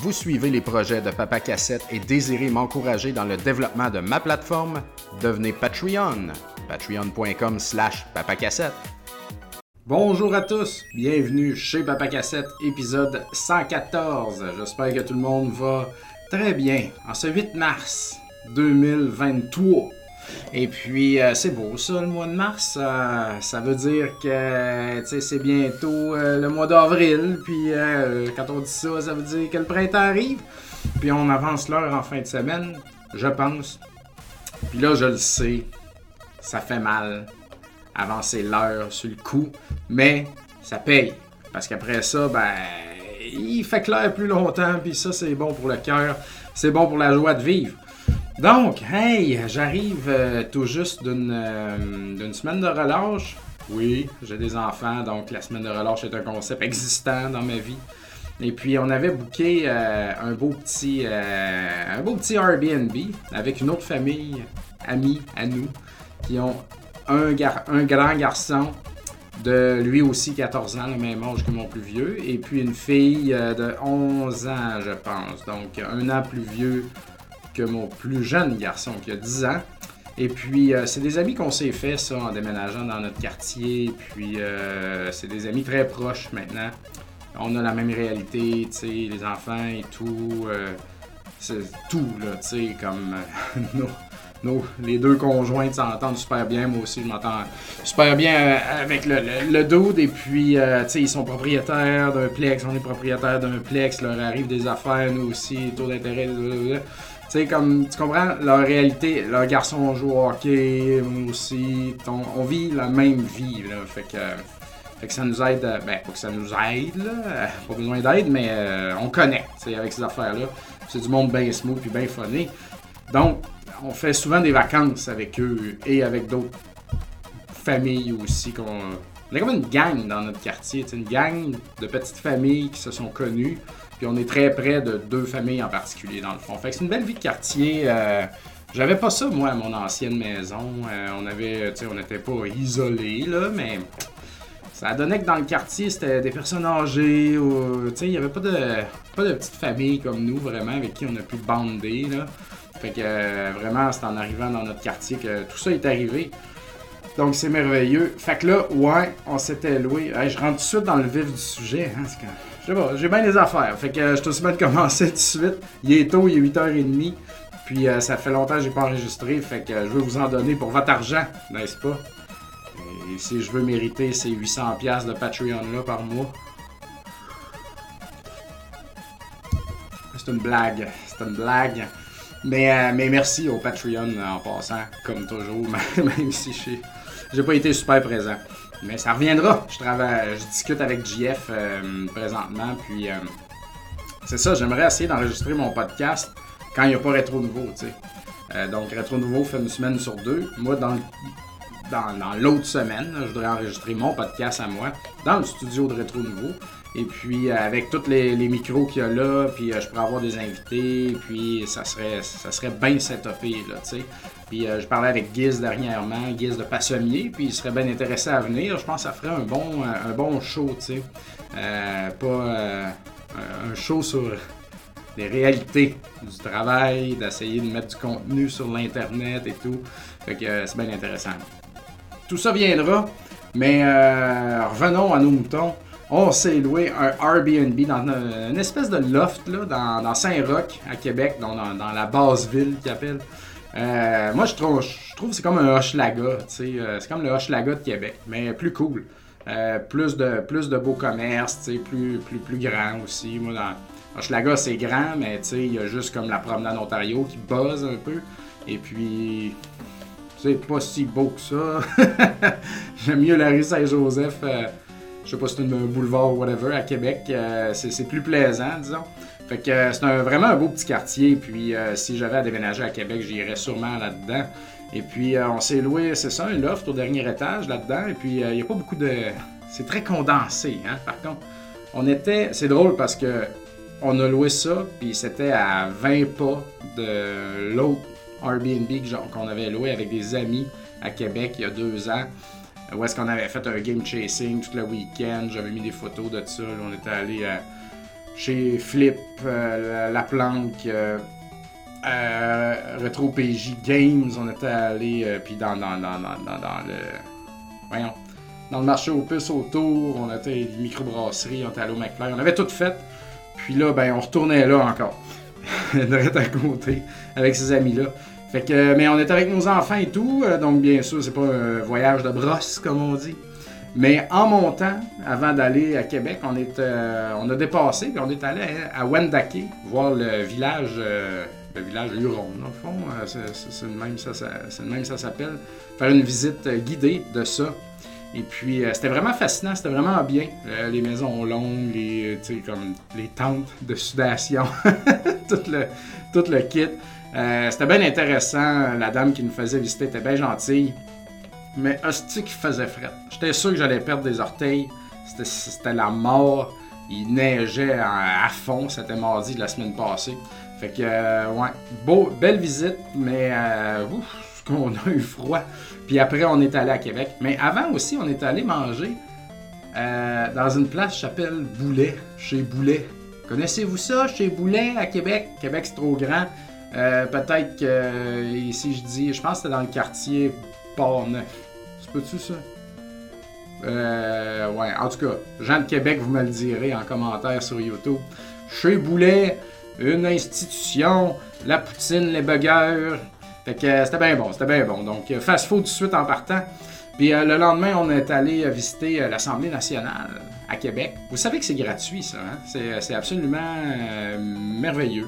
Vous suivez les projets de Papa Cassette et désirez m'encourager dans le développement de ma plateforme? Devenez Patreon. Patreon.com slash papacassette. Bonjour à tous, bienvenue chez Papa Cassette, épisode 114. J'espère que tout le monde va très bien en ce 8 mars 2023. Et puis, euh, c'est beau ça, le mois de mars. Euh, ça veut dire que c'est bientôt euh, le mois d'avril. Puis, quand on dit ça, ça veut dire que le printemps arrive. Puis, on avance l'heure en fin de semaine, je pense. Puis là, je le sais, ça fait mal avancer l'heure sur le coup. Mais ça paye. Parce qu'après ça, ben, il fait clair plus longtemps. Puis ça, c'est bon pour le cœur. C'est bon pour la joie de vivre. Donc, hey, j'arrive euh, tout juste euh, d'une semaine de relâche. Oui, j'ai des enfants, donc la semaine de relâche est un concept existant dans ma vie. Et puis, on avait booké euh, un, beau petit, un beau petit Airbnb avec une autre famille, amie à nous, qui ont un, un grand garçon de lui aussi 14 ans, le même âge que mon plus vieux, et puis une fille de 11 ans, je pense, donc un an plus vieux mon plus jeune garçon qui a 10 ans. Et puis, euh, c'est des amis qu'on s'est fait, ça, en déménageant dans notre quartier. Puis, euh, c'est des amis très proches maintenant. On a la même réalité, tu sais, les enfants et tout. Euh, c'est tout, là, tu sais, comme nos, les deux conjoints s'entendent super bien. Moi aussi, je m'entends super bien avec le, le. Et puis, tu sais, ils sont propriétaires d'un plex, on est propriétaire d'un plex. Leur arrive des affaires, nous aussi, taux d'intérêt. Tu sais, comme, tu comprends leur réalité. Leur garçon joue au hockey, moi aussi. On, vit la même vie, là. Fait que, fait que ça nous aide. Euh, ben, pas que ça nous aide, là. Euh, pas besoin d'aide, mais euh, on connecte, avec ces affaires-là. C'est du monde bien smooth puis bien funny. Donc, on fait souvent des vacances avec eux et avec d'autres familles aussi. Qu'on, on est comme une gang dans notre quartier, une gang de petites familles qui se sont connues. Puis on est très près de deux familles en particulier, dans le fond. Fait que c'est une belle vie de quartier. Euh, j'avais pas ça, moi, à mon ancienne maison. Euh, on avait, on n'était pas isolés, là, mais ça donnait que dans le quartier, c'était des personnes âgées. Sais, il n'y avait pas de, pas de petite famille comme nous, vraiment, avec qui on a pu bander, là. Fait que euh, vraiment, c'est en arrivant dans notre quartier que tout ça est arrivé. Donc c'est merveilleux. Fait que là, ouais, on s'était loué. je rentre tout de suite dans le vif du sujet. Hein, je sais pas, j'ai bien des affaires. Fait que euh, je te souhaite de commencer tout de suite. Il est tôt, il est 8h30. Puis euh, ça fait longtemps que j'ai pas enregistré. Fait que euh, je veux vous en donner pour votre argent, n'est-ce pas? Et si je veux mériter ces 800$ de Patreon-là par mois. C'est une blague. C'est une blague. Mais, mais merci au Patreon en passant, comme toujours, même si j'ai pas été super présent. Mais ça reviendra. Je travaille, je discute avec JF euh, présentement, puis euh, c'est ça. J'aimerais essayer d'enregistrer mon podcast quand il n'y a pas Rétro Nouveau, tu sais. Euh, donc Rétro Nouveau fait une semaine sur deux. Moi, dans dans, l'autre semaine, je voudrais enregistrer mon podcast à moi dans le studio de Rétro Nouveau. Et puis avec tous les, micros qu'il y a là, puis je pourrais avoir des invités, puis ça serait ça serait bien setupé là, tu sais. Puis euh, je parlais avec Giz dernièrement, Giz de Passemier, puis il serait bien intéressé à venir. Je pense que ça ferait un bon, un bon show, tu sais. Euh, pas euh, un show sur les réalités du travail, d'essayer de mettre du contenu sur l'Internet et tout. Fait que c'est bien intéressant. Tout ça viendra, mais revenons à nos moutons. On s'est loué un Airbnb dans une, espèce de loft là, dans, Saint-Roch, à Québec, dans la basse ville qu'ils appellent. Euh, moi, je trouve, je trouve que c'est comme un Hochelaga. Euh, c'est comme le Hochelaga de Québec, mais plus cool. Euh, plus, de, plus de beaux commerces, plus, plus, plus grand aussi. Moi, Hochelaga, c'est grand, mais il y a juste comme la promenade Ontario qui buzz un peu. Et puis, c'est pas si beau que ça. J'aime mieux la rue Saint-Joseph. Je sais pas si c'est un boulevard ou whatever à Québec. c'est plus plaisant, disons. Fait que euh, c'est vraiment un beau petit quartier. Puis euh, si j'avais à déménager à Québec, j'irais sûrement là-dedans. Et puis euh, on s'est loué, c'est ça, un loft au dernier étage là-dedans. Et puis il n'y a pas beaucoup de. C'est très condensé, hein, par contre. On était. C'est drôle parce que on a loué ça, puis c'était à 20 pas de l'autre Airbnb qu'on avait loué avec des amis à Québec il y a deux ans. Où est-ce qu'on avait fait un game chasing tout le week-end. J'avais mis des photos de ça. on était allé à chez Flip, La Planque, Retro PJ Games, on était allé, puis dans, dans, dans, dans, le. Voyons. Dans le marché aux puces autour, on était une microbrasserie, on était allé au McFly, on avait tout fait. Puis là, ben, on retournait là encore. de à côté, avec ces amis-là. Fait que, mais on est avec nos enfants et tout, euh, donc bien sûr, c'est pas un voyage de brosse, comme on dit. Mais en montant, avant d'aller à Québec, on, euh, on a dépassé, puis on est allé à Wendake, voir le village, euh, le village Huron, dans le fond, c'est le même ça, ça s'appelle. Faire une visite guidée de ça. Et puis, c'était vraiment fascinant, c'était vraiment bien. les maisons longues, les, comme les tentes de sudation, tout, le, tout le kit. Euh, c'était bien intéressant. La dame qui nous faisait visiter était bien gentille. Mais hostie qui faisait fret. J'étais sûr que j'allais perdre des orteils. C'était la mort. Il neigeait à fond. C'était mardi de la semaine passée. Fait que, euh, ouais, belle visite, mais euh, ouf, qu'on a eu froid. Puis après, on est allé à Québec. Mais avant aussi, on est allé manger dans une place qui s'appelle Boulet, chez Boulet. Connaissez-vous ça, chez Boulet à Québec? Québec, c'est trop grand. Euh, peut-être que ici je dis, je pense que c'était dans le quartier Port-Neuf. Tu peux-tu ça? Euh, ouais, en tout cas, gens de Québec, vous me le direz en commentaire sur YouTube. Chez Boulet, une institution, la poutine, les burgers. Fait que euh, c'était bien bon, c'était bien bon. Donc, fast-food tout de suite en partant. Puis le lendemain, on est allé visiter l'Assemblée nationale à Québec. Vous savez que c'est gratuit, ça. Hein? C'est absolument merveilleux.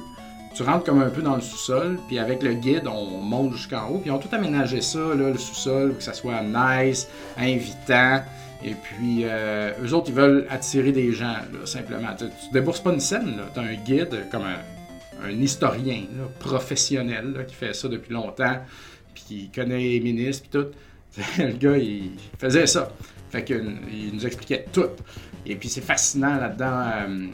Tu rentres comme un peu dans le sous-sol, puis avec le guide, on monte jusqu'en haut, puis ils ont tout aménagé ça, là, le sous-sol, que ça soit nice, invitant. Et puis, euh, eux autres, ils veulent attirer des gens, là, simplement. Tu, ne débourses pas une scène. Tu as un guide comme un, historien professionnel qui fait ça depuis longtemps, puis qui connaît les ministres, puis tout. le gars, il faisait ça. Fait qu'il nous expliquait tout. Et puis, c'est fascinant là-dedans. Euh,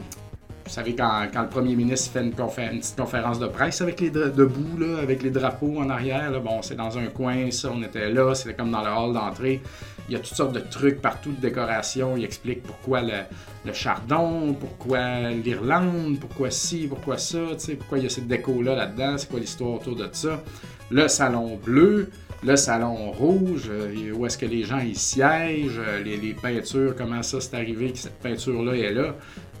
vous savez, quand, le premier ministre fait une, petite conférence de presse avec les debout, là, avec les drapeaux en arrière, bon, c'est dans un coin, ça, on était là, c'était comme dans le hall d'entrée. Il y a toutes sortes de trucs partout de décoration. Il explique pourquoi le, chardon, pourquoi l'Irlande, pourquoi ci, pourquoi ça, pourquoi il y a cette déco-là là-dedans, c'est quoi l'histoire autour de ça. Le salon bleu, le salon rouge, euh, où est-ce que les gens y siègent, euh, les, peintures, comment ça c'est arrivé que cette peinture-là est là.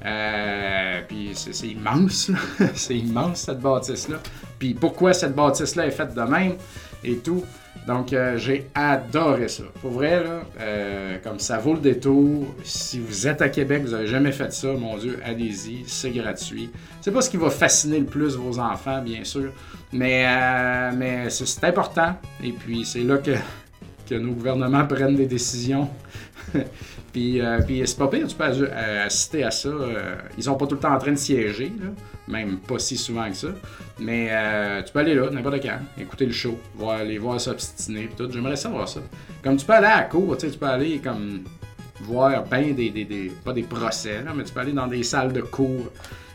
Euh, puis c'est immense, c'est immense cette bâtisse-là. Puis pourquoi cette bâtisse-là est faite de même et tout. Donc euh, j'ai adoré ça. Pour vrai, là, euh, comme ça vaut le détour. Si vous êtes à Québec, vous n'avez jamais fait ça, mon Dieu, allez-y, c'est gratuit. C'est pas ce qui va fasciner le plus vos enfants, bien sûr, mais, mais c'est important. Et puis c'est là que, que nos gouvernements prennent des décisions puis, euh, puis c'est pas pire, tu peux euh, assister à ça. Euh, ils sont pas tout le temps en train de siéger, même pas si souvent que ça. Mais tu peux aller là, n'importe quand, écouter le show, voir, les voir s'obstiner, tout. J'aimerais ça voir ça. Comme tu peux aller à la cour, tu peux aller comme voir ben des, des, pas des procès, mais tu peux aller dans des salles de cours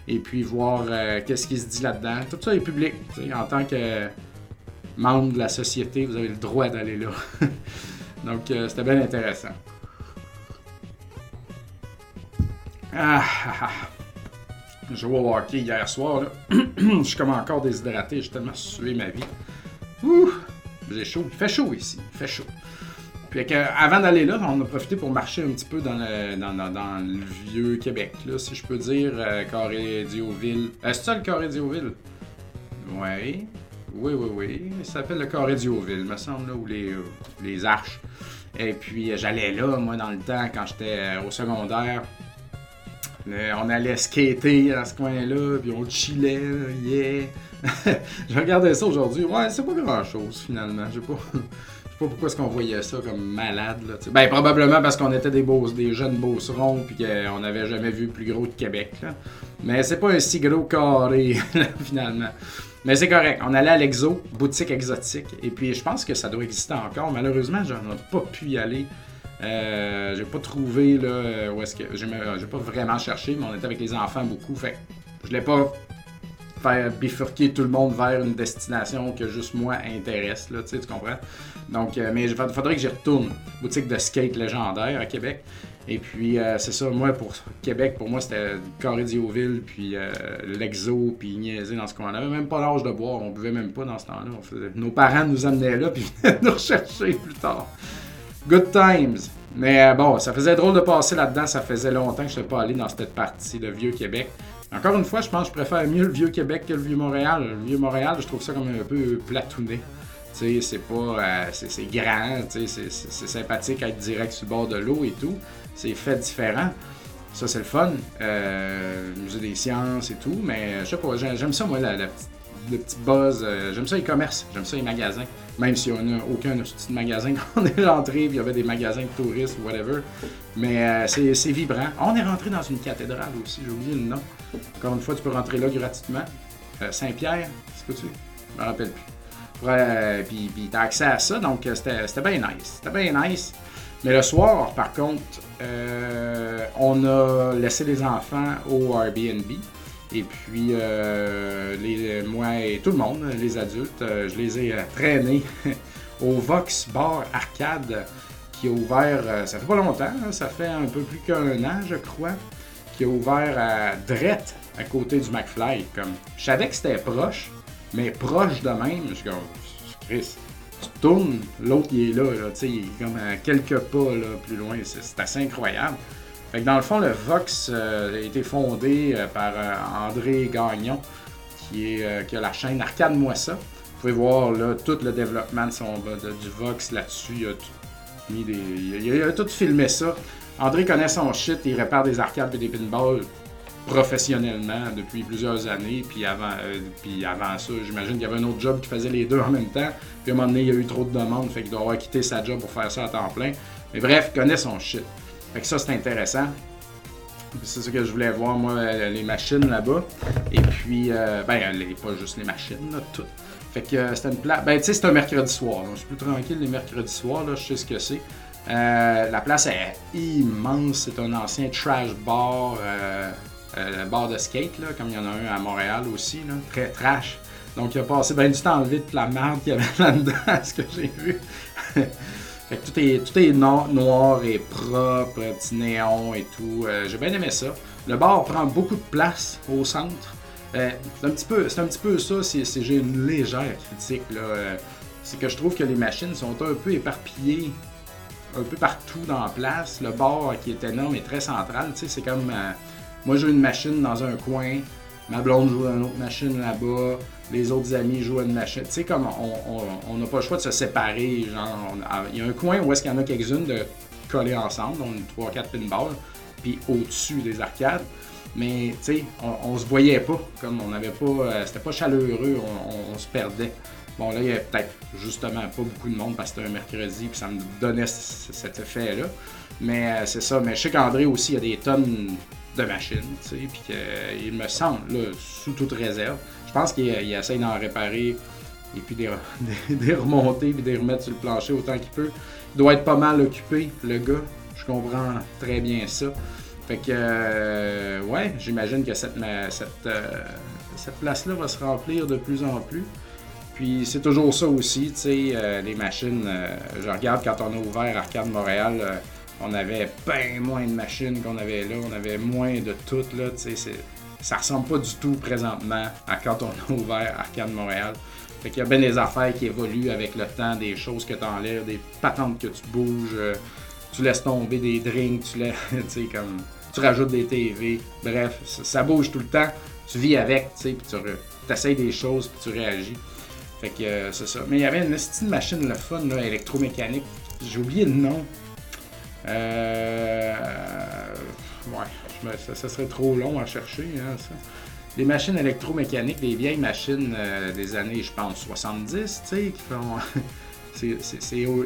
et puis voir qu'est-ce qui se dit là-dedans. Tout ça est public. En tant que membre de la société, vous avez le droit d'aller là. Donc, c'était bien intéressant. Ah, ah, ah. Je joué au hockey hier soir. je suis comme encore déshydraté. J'ai tellement sué ma vie. Ouh, j'ai chaud. Il fait chaud ici. Il fait chaud. Puis avant d'aller là, on a profité pour marcher un petit peu dans le, vieux Québec, là, si je peux dire, euh, Carré Dioville. Est-ce euh, ça le Carré Dioville? Oui. Oui, oui, oui. Ça s'appelle le Carré Dioville, me semble, là, ou les, euh, les arches. Et puis j'allais là, moi, dans le temps, quand j'étais au secondaire on allait skater à ce coin-là, puis on chillait, yeah. je regardais ça aujourd'hui. Ouais, c'est pas grand-chose finalement. Je sais pas. Pas pourquoi est-ce qu'on voyait ça comme malade. Là, ben, probablement parce qu'on était des, beaux, des jeunes beaucerons puis qu'on n'avait jamais vu plus gros de Québec. Là. Mais c'est pas un si gros carré, finalement. Mais c'est correct. On allait à l'Exo, boutique exotique. Et puis, je pense que ça doit exister encore. Malheureusement, j'en ai pas pu y aller euh, j'ai pas trouvé là, où est-ce que. J'ai, pas vraiment cherché, mais on était avec les enfants beaucoup. Fait je l'ai pas faire bifurquer tout le monde vers une destination que juste moi intéresse, là, tu comprends? Donc, euh, mais il faudrait que j'y retourne. Boutique de skate légendaire à Québec. Et puis, euh, c'est ça, moi, pour Québec, pour moi, c'était Carré d'Ioville, puis euh, l'Exo, puis niaiser dans ce coin-là. On n'avait même pas l'âge de boire, on buvait même pas dans ce temps-là. Nos parents nous amenaient là, puis venaient nous rechercher plus tard. Good times! Mais euh, bon, ça faisait drôle de passer là-dedans, ça faisait longtemps que je n'étais pas allé dans cette partie de Vieux-Québec. Encore une fois, je pense que je préfère mieux le Vieux-Québec que le Vieux-Montréal. Le Vieux-Montréal, je trouve ça comme un peu platouné. Tu sais, c'est pas... c'est grand, c'est sympathique être direct sur le bord de l'eau et tout c'est fait différent. Ça, c'est le fun. Euh, musée des sciences et tout, mais je sais pas, j'aime ça, moi, la, le petit buzz. Euh, j'aime ça les commerces, j'aime ça les magasins. Même si on n'a aucun petit magasin quand on est rentré, il y avait des magasins de touristes ou whatever. Mais euh, c'est vibrant. On est rentré dans une cathédrale aussi, j'ai oublié le nom. Encore une fois, tu peux rentrer là gratuitement. Euh, Saint-Pierre, c'est que tu Je me rappelle plus. puis, puis tu as accès à ça, donc c'était bien nice. C'était bien nice. Mais le soir, par contre, euh, on a laissé les enfants au Airbnb. Et puis, euh, moi et tout le monde, les adultes, euh, je les ai traînés au Vox Bar Arcade qui a ouvert, ça fait pas longtemps, ça fait un peu plus qu'un an, je crois, qui a ouvert à Drette, à côté du McFly. Comme, je savais que c'était proche, mais proche de même, je suis comme, Chris, tu l'autre il est là, il est comme à quelques pas plus loin. C'est assez incroyable. Fait que dans le fond, le Vox euh, a été fondé euh, par euh, André Gagnon, qui, est, qui a la chaîne Arcade-moi ça. Vous pouvez voir là, tout le développement de son, du Vox là-dessus. Il a tout mis des, il a, tout filmé ça. André connaît son shit, il répare des arcades et des pinballs professionnellement depuis plusieurs années. Puis avant, euh, puis avant ça, j'imagine qu'il y avait un autre job qui faisait les deux en même temps. Puis à un moment donné, il y a eu trop de demandes, fait qu'il doit avoir quitté sa job pour faire ça à temps plein. Mais bref, il connaît son shit. Fait que ça, c'est intéressant. C'est ce que je voulais voir, moi, euh, les machines là-bas. Et puis, euh, ben, les, pas juste les machines, là, toutes. Fait que c'était une place. Ben, tu sais, c'est un mercredi soir. Je suis plus tranquille les mercredis soirs, là, je sais ce que c'est. la place est immense. C'est un ancien trash bar. Euh, bar de skate, là, comme il y en a un à Montréal aussi, très trash. Donc il a passé bien du temps à enlever toute la merde qu'il y avait là-dedans, ce que j'ai vu. fait que tout est, tout est noir, et propre, petit néon et tout. Euh, j'ai bien aimé ça. Le bar prend beaucoup de place au centre. Euh, c'est un petit peu, un petit peu ça. Si, j'ai une légère critique là. c'est que je trouve que les machines sont un peu éparpillées un peu partout dans la place. Le bar qui est énorme est très central. Tu sais, c'est comme moi, j'ai une machine dans un coin, ma blonde joue à une autre machine là-bas, les autres amis jouent à une machine. Tu sais, comme on n'a pas le choix de se séparer. Genre, il y a un coin où est-ce qu'il y en a quelques-unes de coller ensemble, donc 3-4 pinballs, puis au-dessus des arcades. Mais tu sais, on, se voyait pas, comme on n'avait pas, euh, c'était pas chaleureux, on, se perdait. Bon, là, il y avait peut-être justement pas beaucoup de monde parce que c'était un mercredi, puis ça me donnait cet effet-là. Mais euh, c'est ça. Mais je sais qu'André aussi, il y a des tonnes de machine, tu sais, puis qu'il me semble, là, sous toute réserve, je pense qu'il essaie d'en réparer et puis des, des, remonter puis des remettre sur le plancher autant qu'il peut. Il doit être pas mal occupé, le gars. Je comprends très bien ça. Fait que, euh, ouais, j'imagine que cette, cette, euh, cette place-là va se remplir de plus en plus. Puis c'est toujours ça aussi, tu sais, euh, les machines. je regarde quand on a ouvert Arcade Montréal on avait bien moins de machines qu'on avait là, on avait moins de tout là, ça ressemble pas du tout présentement à quand on a ouvert Arcade Montréal. Fait qu'il y a bien des affaires qui évoluent avec le temps, des choses que tu enlèves, des patentes que tu bouges, euh, tu laisses tomber des drinks, tu laisses, comme, tu rajoutes des TV, bref, ça, bouge tout le temps, tu vis avec, tu sais, puis tu essayes des choses, puis tu réagis. Fait que euh, c'est ça. Mais il y avait une petite machine, le fun, électromécanique, j'ai oublié le nom. Euh, ouais, ça, serait trop long à chercher. Hein, ça. Les machines électromécaniques, des vieilles machines euh, des années, je pense, 70, tu sais, qui font. Il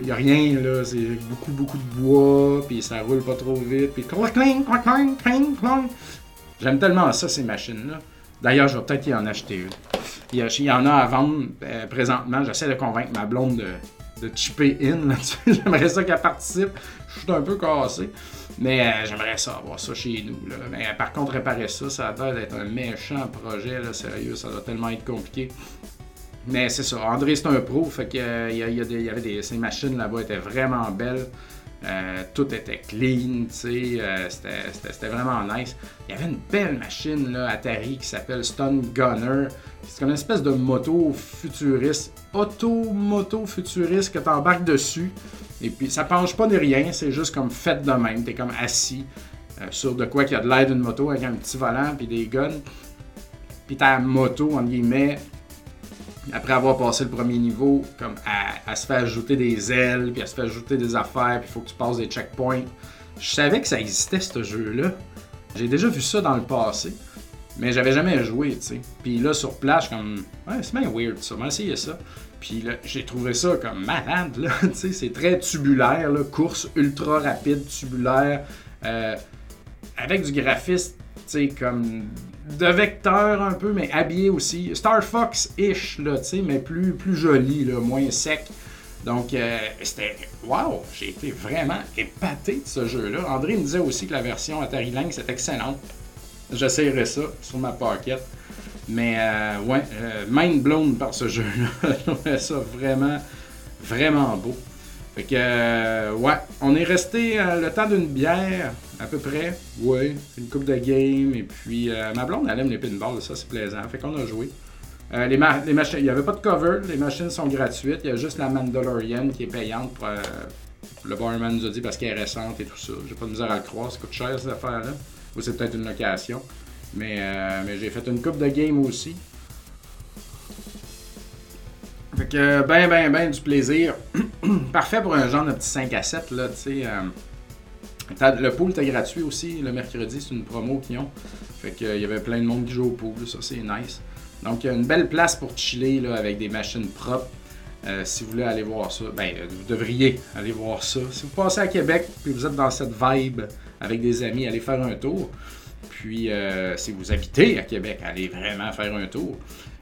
n'y a rien, là. C'est beaucoup, beaucoup de bois, puis ça roule pas trop vite, puis J'aime tellement ça, ces machines-là. D'ailleurs, je vais peut-être y en acheter une. Il y, en a à vendre euh, présentement. J'essaie de convaincre ma blonde de, de chipper in. J'aimerais ça qu'elle participe. Je suis un peu cassé. Mais euh, j'aimerais ça avoir ça chez nous. Mais euh, par contre, réparer ça, ça a l'air d'être un méchant projet. Sérieux, ça doit tellement être compliqué. Mais c'est ça. André, c'est un pro. Fait que, euh, y, avait des, ces machines là-bas étaient vraiment belles. Tout était clean, euh, c'était vraiment nice. Il y avait une belle machine là, Atari qui s'appelle Stun Gunner. C'est comme une espèce de moto futuriste, auto-moto futuriste que tu embarques dessus. Et puis ça penche pas de rien, c'est juste comme fait de même. Tu es comme assis euh, sur de quoi qu'il y a de l'air d'une moto avec un petit volant puis des guns. Puis ta moto, en guillemets, après avoir passé le premier niveau, comme elle, se fait ajouter des ailes, puis elle se fait ajouter des affaires, puis il faut que tu passes des checkpoints. Je savais que ça existait, ce jeu-là. J'ai déjà vu ça dans le passé, mais j'avais jamais joué, tu sais. Puis là, sur place, je comme, ouais, c'est bien weird ça, on va essayer ça. Puis là, j'ai trouvé ça comme malade, là, c'est très tubulaire, là, course ultra rapide, tubulaire, euh, avec du graphisme, tu comme de vecteur un peu, mais habillé aussi. Star Fox-ish, là, tu mais plus, plus joli, là, moins sec. Donc, euh, c'était. Waouh! J'ai été vraiment épaté de ce jeu-là. André me disait aussi que la version Atari Lynx est excellente. J'essayerai ça sur ma pocket. Mais, euh, ouais, euh, mind blown par ce jeu-là. Je trouvais ça vraiment, vraiment beau. Fait que, euh, ouais, on est resté le temps d'une bière, à peu près. Ouais, une coupe de game. Et puis, ma blonde, elle aime les pinballs, ça c'est plaisant. Fait qu'on a joué. les, les machines, il n'y avait pas de cover, les machines sont gratuites. Il y a juste la Mandalorian qui est payante pour. le barman nous a dit parce qu'elle est récente et tout ça. J'ai pas de misère à le croire, ça coûte cher cette affaire-là. Ou c'est peut-être une location. Mais, mais j'ai fait une coupe de game aussi. Fait que, ben, ben, ben, du plaisir. Parfait pour un genre de petit 5 à 7, là, tu sais. Euh, le pool était gratuit aussi, le mercredi, c'est une promo qu'ils ont. Fait que, il y avait plein de monde qui joue au pool, ça c'est nice. Donc, une belle place pour chiller, là, avec des machines propres. Euh, si vous voulez aller voir ça, ben, vous devriez aller voir ça. Si vous passez à Québec, puis vous êtes dans cette vibe avec des amis, allez faire un tour. Puis, euh, si vous habitez à Québec, allez vraiment faire un tour.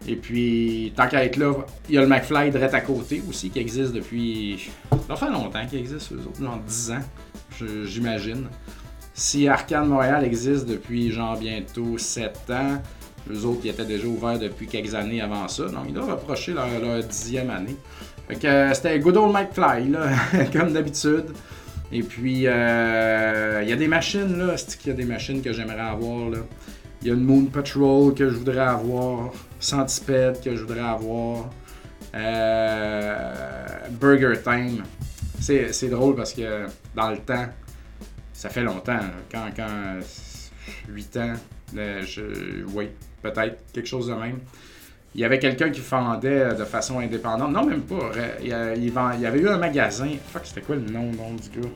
Et puis, tant qu'à être là, il y a le McFly direct à côté aussi, qui existe depuis. Ça fait longtemps qu'il existe, eux autres, genre 10 ans, j'imagine. Si Arcade Montréal existe depuis genre bientôt 7 ans, eux autres, ils étaient déjà ouverts depuis quelques années avant ça. Donc, ils doivent approcher leur, leur dixième année. Fait que euh, c'était Good Old McFly, là, comme d'habitude. Et puis, euh, il y a des machines, là. C'est qu'il y a des machines que j'aimerais avoir, là? Il y a une Moon Patrol que je voudrais avoir. Centipede que je voudrais avoir. Euh, Burger Time. C'est drôle parce que dans le temps, ça fait longtemps. Quand, quand 8 ans, je, oui, peut-être, quelque chose de même. Il y avait quelqu'un qui vendait de façon indépendante. Non, même pas. Il, y avait eu un magasin. Fuck, c'était quoi le nom, nom du gars?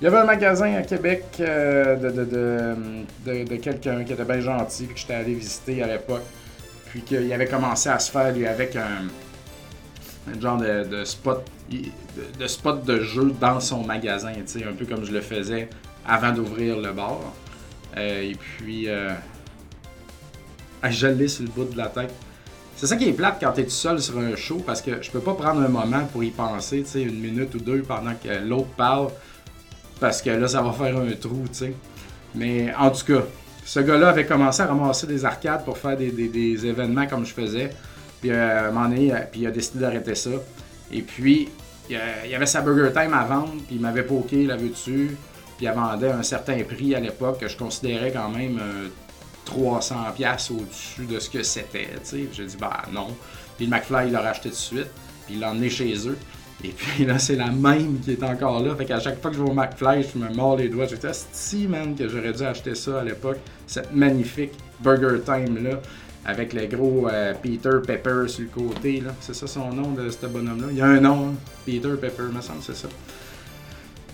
Il y avait un magasin à Québec euh, de, de, quelqu'un qui était bien gentil, que j'étais allé visiter à l'époque. Puis qu'il avait commencé à se faire, lui, avec un, genre de, spot de, spot de jeu dans son magasin, un peu comme je le faisais avant d'ouvrir le bar. Euh, et puis, euh, je l'ai sur le bout de la tête. C'est ça qui est plate quand tu es tout seul sur un show parce que je peux pas prendre un moment pour y penser, une minute ou deux pendant que l'autre parle parce que là, ça va faire un trou, tu sais. Mais en tout cas, ce gars-là avait commencé à ramasser des arcades pour faire des, événements comme je faisais. Puis euh, donné, euh, puis il a décidé d'arrêter ça. Et puis, il y avait sa Burger Time à vendre, puis il m'avait poké la dessus. Puis il vendait un certain prix à l'époque que je considérais quand même 300 euh, 300$ au-dessus de ce que c'était. J'ai dit, bah non. Puis le McFly, il l'a racheté tout de suite. Puis il l'a emmené chez eux. Et puis là, c'est la même qui est encore là. Fait qu'à chaque fois que je vais au McFly, je me mords les doigts. Je dis, si, man, que j'aurais dû acheter ça à l'époque. Cette magnifique Burger Time là. Avec le gros euh, Peter Pepper sur le côté. là. C'est ça son nom de ce bonhomme-là? Il y a un nom, hein? Peter Pepper, me semble, c'est ça.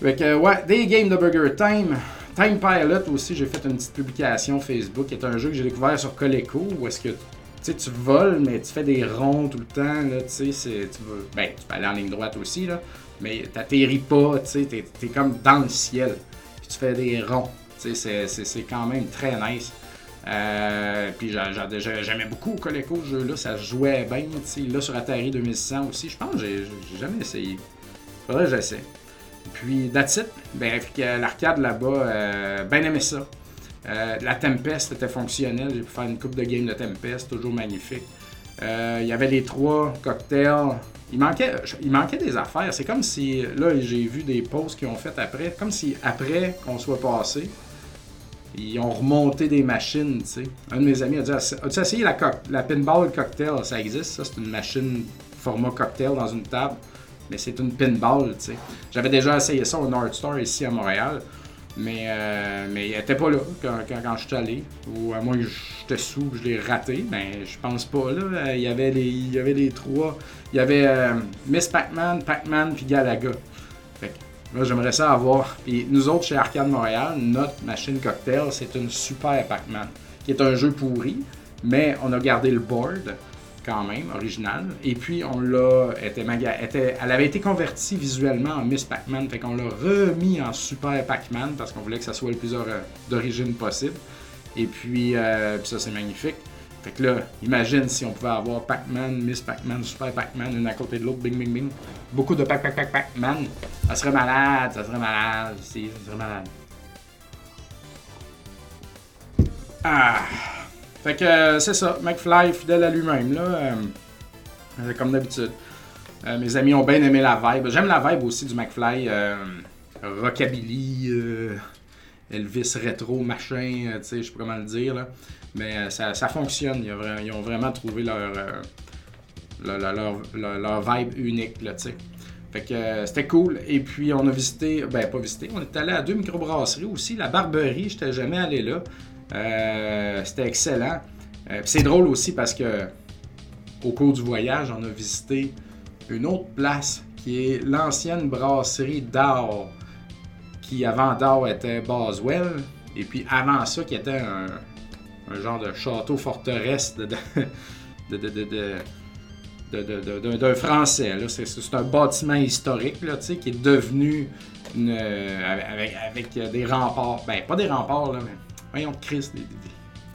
Fait que, ouais, des games de Burger Time. Time Pilot aussi, j'ai fait une petite publication Facebook, qui est un jeu que j'ai découvert sur Coleco, où est-ce que tu voles, mais tu fais des ronds tout le temps, là, tu veux, ben, tu peux aller en ligne droite aussi, là, mais t'atterris pas, tu es comme dans le ciel, puis tu fais des ronds, c'est quand même très nice. Euh, puis j'aimais beaucoup Coleco, ce jeu-là, ça jouait bien, là sur Atari 2100 aussi, je pense que j'ai jamais essayé. Faudrait que j'essaie. Puis, that's. Ben, l'arcade là-bas, euh, ben aimé ça. Euh, la Tempest était fonctionnelle. J'ai pu faire une coupe de game de Tempest, toujours magnifique. Euh, il y avait les trois cocktails. Il manquait, il manquait des affaires. C'est comme si, là, j'ai vu des posts qu'ils ont fait après, comme si après qu'on soit passé, ils ont remonté des machines, tu sais. Un de mes amis a dit As-tu essayé la, la pinball cocktail? Ça existe, ça, c'est une machine format cocktail dans une table, mais c'est une pinball, tu sais. J'avais déjà essayé ça au North Star ici à Montréal. Mais, euh, mais il n'était pas là quand, quand, je suis allé. Ou à moins que j'étais sous, je l'ai raté. Mais ben, je pense pas. Là. Il, y avait les, il y avait les trois. Il y avait euh, Miss Pac-Man, Pac-Man puis Galaga. Fait que, là, j'aimerais ça avoir. Puis nous autres, chez Arcade Montréal, notre machine cocktail, c'est une super Pac-Man. Qui est un jeu pourri. Mais on a gardé le board quand même, original. Et puis, on l'a. Était, elle avait été convertie visuellement en Miss Pac-Man. Fait qu'on l'a remis en Super Pac-Man parce qu'on voulait que ça soit le plus d'origine possible. Et puis, euh, puis ça, c'est magnifique. Fait que là, imagine si on pouvait avoir Pac-Man, Miss Pac-Man, Super Pac-Man, une à côté de l'autre, bing, bing, bing. Beaucoup de Pac, Pac, Pac, Pac-Man. Ça serait malade, ça serait malade, si, ça serait malade. Ah! Fait que euh, c'est ça, McFly fidèle à lui-même, là, euh, euh, comme d'habitude. mes amis ont bien aimé la vibe. J'aime la vibe aussi du McFly. rockabilly, Elvis rétro, machin, tu sais, je sais pas comment le dire, là. Mais ça, fonctionne. Ils ont, vraiment trouvé leur, vibe unique, là, tu sais. Fait que c'était cool. Et puis on a visité, ben pas visité, on est allé à deux microbrasseries aussi. La Barberie, j'étais jamais allé là. Euh, c'était excellent. Euh, c'est drôle aussi parce que au cours du voyage, on a visité une autre place qui est l'ancienne brasserie d'Or, qui avant d'Or était Boswell, et puis avant ça, qui était un, genre de château forteresse de, d'un français. C'est, un bâtiment historique qui est devenu avec, avec, des remparts. Ben, pas des remparts, là, mais voyons, Chris, des,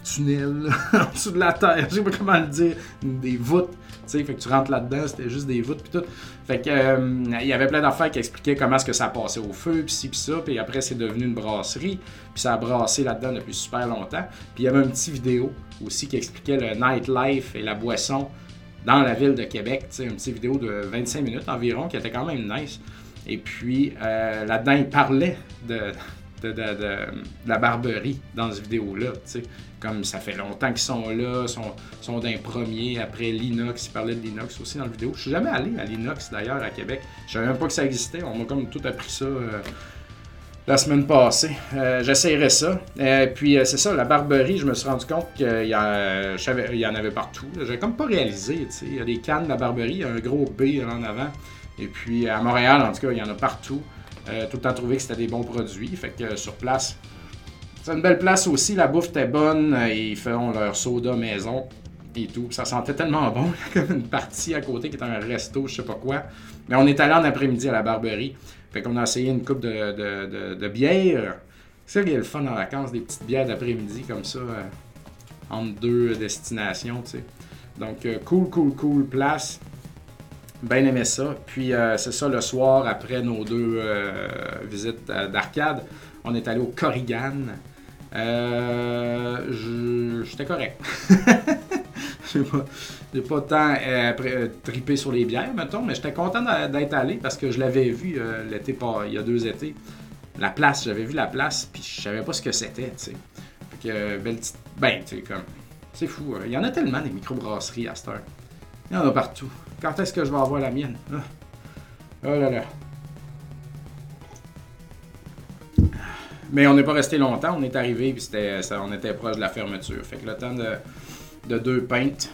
tunnels en dessous de la terre, je sais pas comment le dire, des voûtes, fait que tu rentres là-dedans, c'était juste des voûtes puis tout. Fait que euh, il y avait plein d'affaires qui expliquaient comment est-ce que ça passait au feu, puis ci puis ça, puis après c'est devenu une brasserie, puis ça a brassé là-dedans depuis super longtemps. Puis il y avait une petite vidéo aussi qui expliquait le nightlife et la boisson dans la ville de Québec, une petite vidéo de 25 minutes environ qui était quand même nice. Et puis euh, là-dedans, il parlait de de, la barberie dans cette vidéo-là. Comme ça fait longtemps qu'ils sont là, sont, sont d'un premier, après l'inox, ils parlaient de l'inox aussi dans la vidéo. Je suis jamais allé à l'inox d'ailleurs à Québec. Je savais même pas que ça existait. On m'a comme tout appris ça euh, la semaine passée. Euh, j'essayerai ça. Euh, puis c'est ça, la barberie, je me suis rendu compte qu'il y, y, en avait partout. J'avais comme pas réalisé. Il y a des cannes de la barberie, il y a un gros B en avant. Et puis à Montréal, en tout cas, il y en a partout. Euh, tout le temps trouvé que c'était des bons produits. Fait que euh, sur place, c'est une belle place aussi. La bouffe était bonne. Euh, ils font leur soda maison et tout. Ça sentait tellement bon. comme une partie à côté qui est un resto, je sais pas quoi. Mais on est allé en après-midi à la Barberie. Fait qu'on a essayé une coupe de, de, bière. C'est ça qui est le fun en vacances, des petites bières d'après-midi comme ça, entre deux destinations, tu sais. Donc, cool, cool, cool place. Bien aimé ça. Puis euh, c'est ça, le soir, après nos deux euh, visites d'arcade, on est allé au Corrigan. Euh, J'étais correct. j'ai pas, pas tant euh, tripé sur les bières, mettons, mais j'étais content d'être allé parce que je l'avais vu l'été il y a deux étés. La place, j'avais vu la place, puis je savais pas ce que c'était, tu sais. Fait que, belle petite. Ben, tu sais, comme. C'est fou. Il y en a tellement des microbrasseries à cette heure. Il y en a partout. Quand est-ce que je vais avoir la mienne? Ah. Oh là là. Mais on n'est pas resté longtemps, on est arrivé et c'était, on était proche de la fermeture. Fait que le temps de, deux pintes,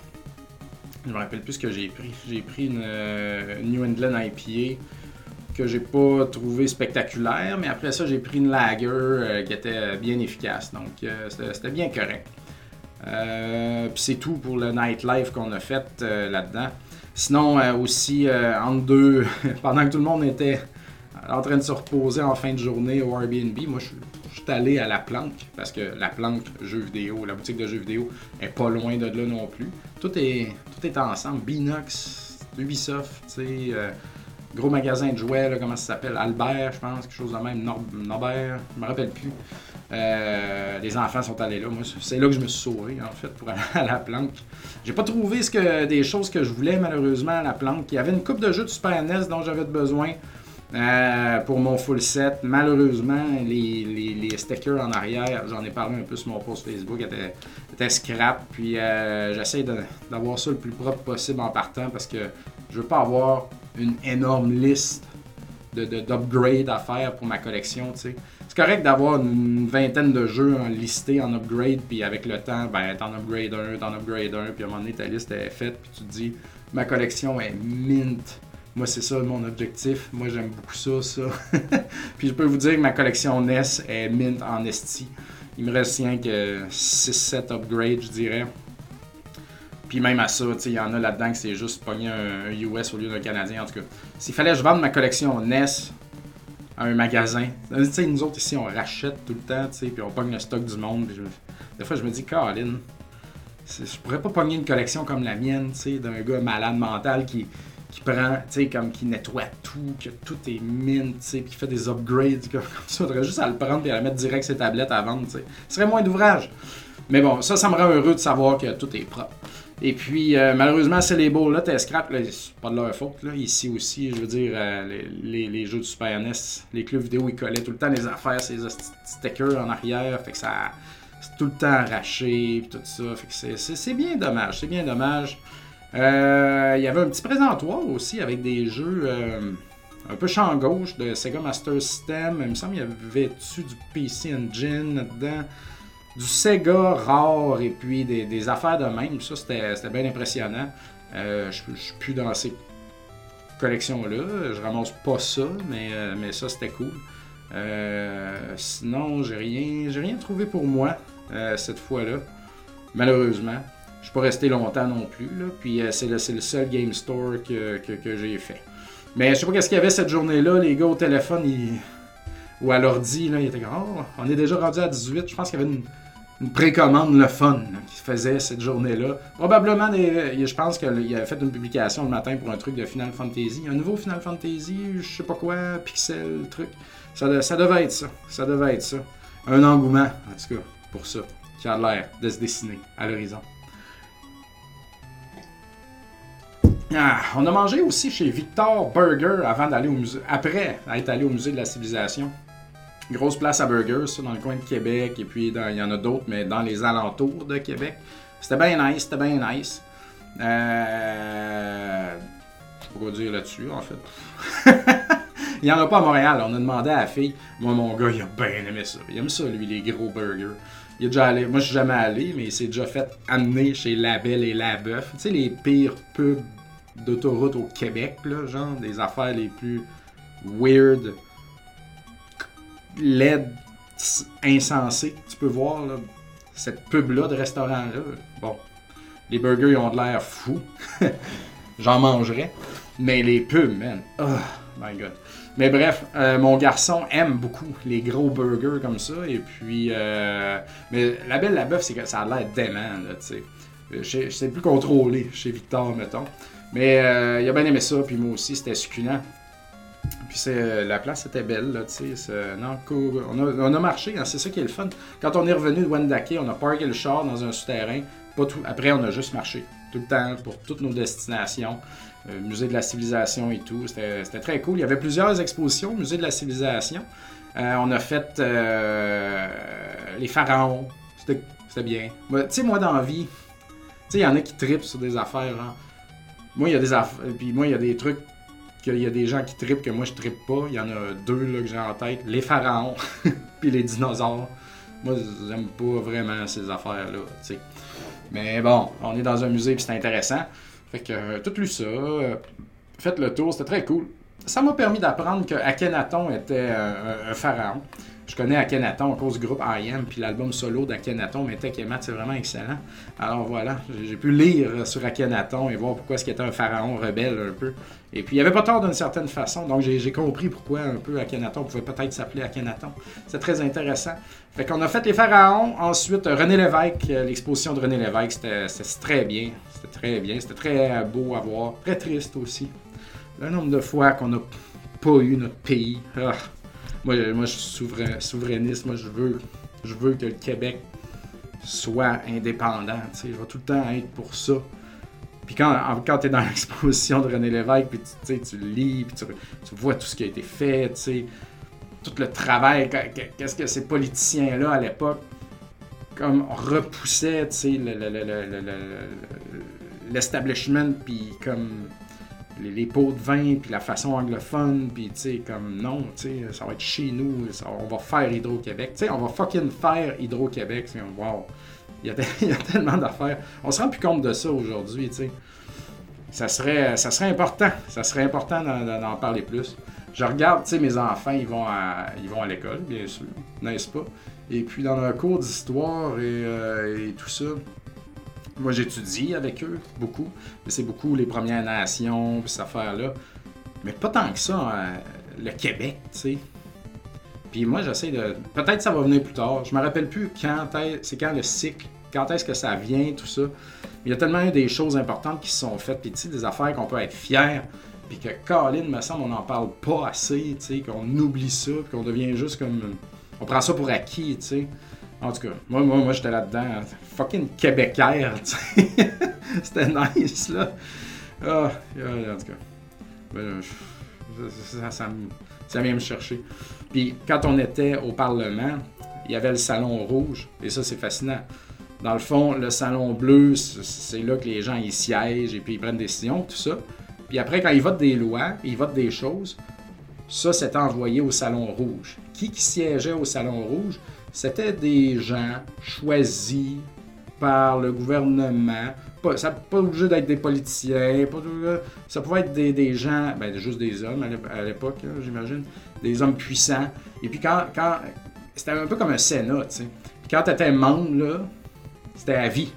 je me rappelle plus ce que j'ai pris. J'ai pris une, euh, New England IPA que j'ai pas trouvé spectaculaire, mais après ça j'ai pris une lager euh, qui était bien efficace, donc euh, c'était, bien correct. puis c'est tout pour le nightlife qu'on a fait là-dedans. Sinon, euh, aussi, euh, entre deux, pendant que tout le monde était en train de se reposer en fin de journée au Airbnb, moi, je, suis allé à la planque, parce que la planque jeux vidéo, la boutique de jeux vidéo, est pas loin de là non plus. Tout est, tout est ensemble. Binox, Ubisoft, tu sais, euh, gros magasin de jouets, comment ça s'appelle Albert, je pense, quelque chose de même, Norbert, je me rappelle plus. Euh, les enfants sont allés là. Moi, c'est là que je me suis sauvé, en fait, pour aller à la planque. J'ai pas trouvé des choses que je voulais, malheureusement, à la planque. Il y avait une coupe de jeux de Super NES dont j'avais besoin. Euh, pour mon full set, malheureusement, les, stickers en arrière, j'en ai parlé un peu sur mon post Facebook, étaient, scrap. Puis euh, j'essaie d'avoir ça le plus propre possible en partant parce que je veux pas avoir une énorme liste d'upgrades de, à faire pour ma collection. C'est correct d'avoir une vingtaine de jeux listés en upgrade, puis avec le temps, ben, t'en upgrade un, t'en upgrade un, puis à un moment donné, ta liste est faite, puis tu te dis, ma collection est mint moi, c'est ça mon objectif. Moi, j'aime beaucoup ça, ça. puis je peux vous dire que ma collection NES est mint en esti. Il me reste rien que 6-7 upgrades, je dirais. Puis même à ça, il y en a là-dedans que c'est juste pogner un, US au lieu d'un Canadien. En tout cas, s'il fallait que je vende ma collection NES à un magasin, sais, nous autres ici, on rachète tout le temps, puis on pogne le stock du monde. Des fois, je me dis, Colin, je pourrais pas pogner une collection comme la mienne, d'un gars malade mental qui, qui prend, comme qui nettoie tout, que tout est mine, tu qui fait des upgrades, comme, ça. On juste à le prendre et à le mettre direct ses tablettes à vendre. Ce serait moins d'ouvrage. Mais bon, ça, ça me rend heureux de savoir que tout est propre. Et puis, euh, malheureusement, c'est les beaux là, t'es scrap, là, c'est pas de leur faute, là. Ici aussi, je veux dire, euh, les, jeux de Super NES, les clubs vidéo, ils collaient tout le temps les affaires, ces stickers en arrière, fait que ça. C'est tout le temps arraché, pis tout ça. Fait que c'est bien dommage, c'est bien dommage. Euh, il y avait un petit présentoir aussi avec des jeux un peu champ gauche de Sega Master System. Il me semble qu'il y avait-tu du PC Engine là-dedans, du Sega rare et puis des, affaires de même. Ça, c'était bien impressionnant. Euh, je suis plus dans ces collections-là. Je ramasse pas ça, mais, mais ça, c'était cool. sinon, j'ai rien, rien trouvé pour moi cette fois-là, malheureusement. Je suis pas resté longtemps non plus. Là. Puis euh, c'est le, le, seul game store que, j'ai fait. Mais je sais pas qu'est-ce qu'il y avait cette journée-là. Les gars au téléphone ou à l'ordi, ils étaient comme oh, on est déjà rendu à 18. Je pense qu'il y avait une, précommande le fun qui se faisait cette journée-là. Probablement, je pense qu'il avait fait une publication le matin pour un truc de Final Fantasy. Un nouveau Final Fantasy, je sais pas quoi, pixel, truc. Ça, ça devait être ça. Ça devait être ça. Un engouement, en tout cas, pour ça, qui a l'air de se dessiner à l'horizon. Ah, on a mangé aussi chez Victor Burger avant d'aller au musée, après être allé au musée de la civilisation. Grosse place à burgers, ça, dans le coin de Québec, et puis il y en a d'autres, mais dans les alentours de Québec. C'était bien nice, c'était bien nice. Euh... Je sais pas quoi dire là-dessus, en fait. il n'y en a pas à Montréal. On a demandé à la fille. Moi, mon gars, il a bien aimé ça. Il aime ça, lui, les gros burgers. Il est déjà allé. Moi, je suis jamais allé, mais il s'est déjà fait amener chez La Belle et La Bœuf. Tu sais, les pires pubs d'autoroute au Québec, là, genre des affaires les plus weird, LED, insensées. Tu peux voir là, cette pub-là de restaurant-là. Bon, les burgers ils ont de l'air fou. J'en mangerais. Mais les pubs, man. Oh my god. Mais bref, euh, mon garçon aime beaucoup les gros burgers comme ça. Et puis, euh, mais la belle la bœuf, c'est que ça a l'air dément, là, tu sais. C'est plus contrôlé chez Victor, mettons. Mais euh, il a bien aimé ça, puis moi aussi, c'était succulent. Puis c'est, la place était belle, là, tu sais. On, a, on a marché, hein, c'est ça qui est le fun. Quand on est revenu de Wendake, on a parké le char dans un souterrain. Pas tout, après, on a juste marché tout le temps pour toutes nos destinations. Euh, musée de la civilisation et tout. C'était, très cool. Il y avait plusieurs expositions au musée de la civilisation. Euh, on a fait les pharaons. C'était, bien. Tu sais, moi, dans la vie, tu sais, il y en a qui tripent sur des affaires, genre moi, il y a des affaires. Puis moi, il y a des trucs qu'il y a des gens qui tripent que moi je trippe pas. Il y en a deux là, que j'ai en tête. Les pharaons puis les dinosaures. Moi, j'aime pas vraiment ces affaires-là. Mais bon, on est dans un musée puis c'est intéressant. Fait que euh, tout lu ça. Euh, faites le tour, c'était très cool. Ça m'a permis d'apprendre que Akhenaton était un pharaon. Je connais Akhenaton à cause du groupe I Am, puis l'album solo d'Akhenaton, mais Tech c'est vraiment excellent. Alors voilà, j'ai pu lire sur Akhenaton et voir pourquoi est-ce qu'il était un pharaon rebelle un peu. Et puis il avait pas tort d'une certaine façon, donc j'ai compris pourquoi un peu Akhenaton pouvait peut-être s'appeler Akhenaton. C'est très intéressant. Fait qu'on a fait les pharaons, ensuite René Lévesque, l'exposition de René Lévesque, c'était très bien. C'était très bien, c'était très beau à voir, très triste aussi. Le nombre de fois qu'on n'a pas eu notre pays. Ah. Moi, moi je suis souverainiste. Moi, je veux, je veux que le Québec soit indépendant. Je vais tout le temps être pour ça. Puis quand, quand tu es dans l'exposition de René Lévesque, puis tu, tu lis, puis tu, vois tout ce qui a été fait, tout le travail, qu'est-ce que ces politiciens-là à l'époque comme repoussaient l'establishment, puis comme les, pots de vin, puis la façon anglophone, puis tu sais, comme non, tu sais, ça va être chez nous, on va faire Hydro-Québec. Tu sais, on va fucking faire Hydro-Québec. Wow, il il y, a, tellement d'affaires. On se rend plus compte de ça aujourd'hui, tu sais. Ça serait, ça serait important, ça serait important d'en parler plus. Je regarde, tu sais, mes enfants, ils vont à, ils vont à l'école, bien sûr, n'est-ce pas? Et puis dans leur cours d'histoire et, euh, et tout ça, moi, j'étudie avec eux beaucoup. C'est beaucoup les Premières Nations, puis cette affaire-là. Mais pas tant que ça, hein, le Québec, tu sais. Puis moi, j'essaie de. Peut-être ça va venir plus tard. Je me rappelle plus quand c'est quand le cycle, quand est-ce que ça vient, tout ça. Il y a tellement des choses importantes qui se sont faites, puis tu sais, des affaires qu'on peut être fier, puis que Colin, me semble, on n'en parle pas assez, tu sais, qu'on oublie ça, qu'on devient juste comme. On prend ça pour acquis, tu sais. En tout cas, moi, moi, moi j'étais là-dedans. Fucking québécois, tu sais. C'était nice, là. Ah, en tout cas. Ben, ça, vient me chercher. Puis quand on était au Parlement, il y avait le Salon Rouge. Et ça, c'est fascinant. Dans le fond, le Salon Bleu, c'est là que les gens y siègent et puis ils prennent des décisions, tout ça. Puis après, quand ils votent des lois, ils votent des choses, ça, c'était envoyé au Salon Rouge. Qui qui siégeait au Salon Rouge? C'était des gens choisis par le gouvernement. Pas, ça pas obligé d'être des politiciens, ça pouvait être des, gens, ben, juste des hommes à l'époque, j'imagine, des hommes puissants. Et puis quand, quand c'était un peu comme un Sénat, tu sais. Quand tu étais membre, là, c'était à vie.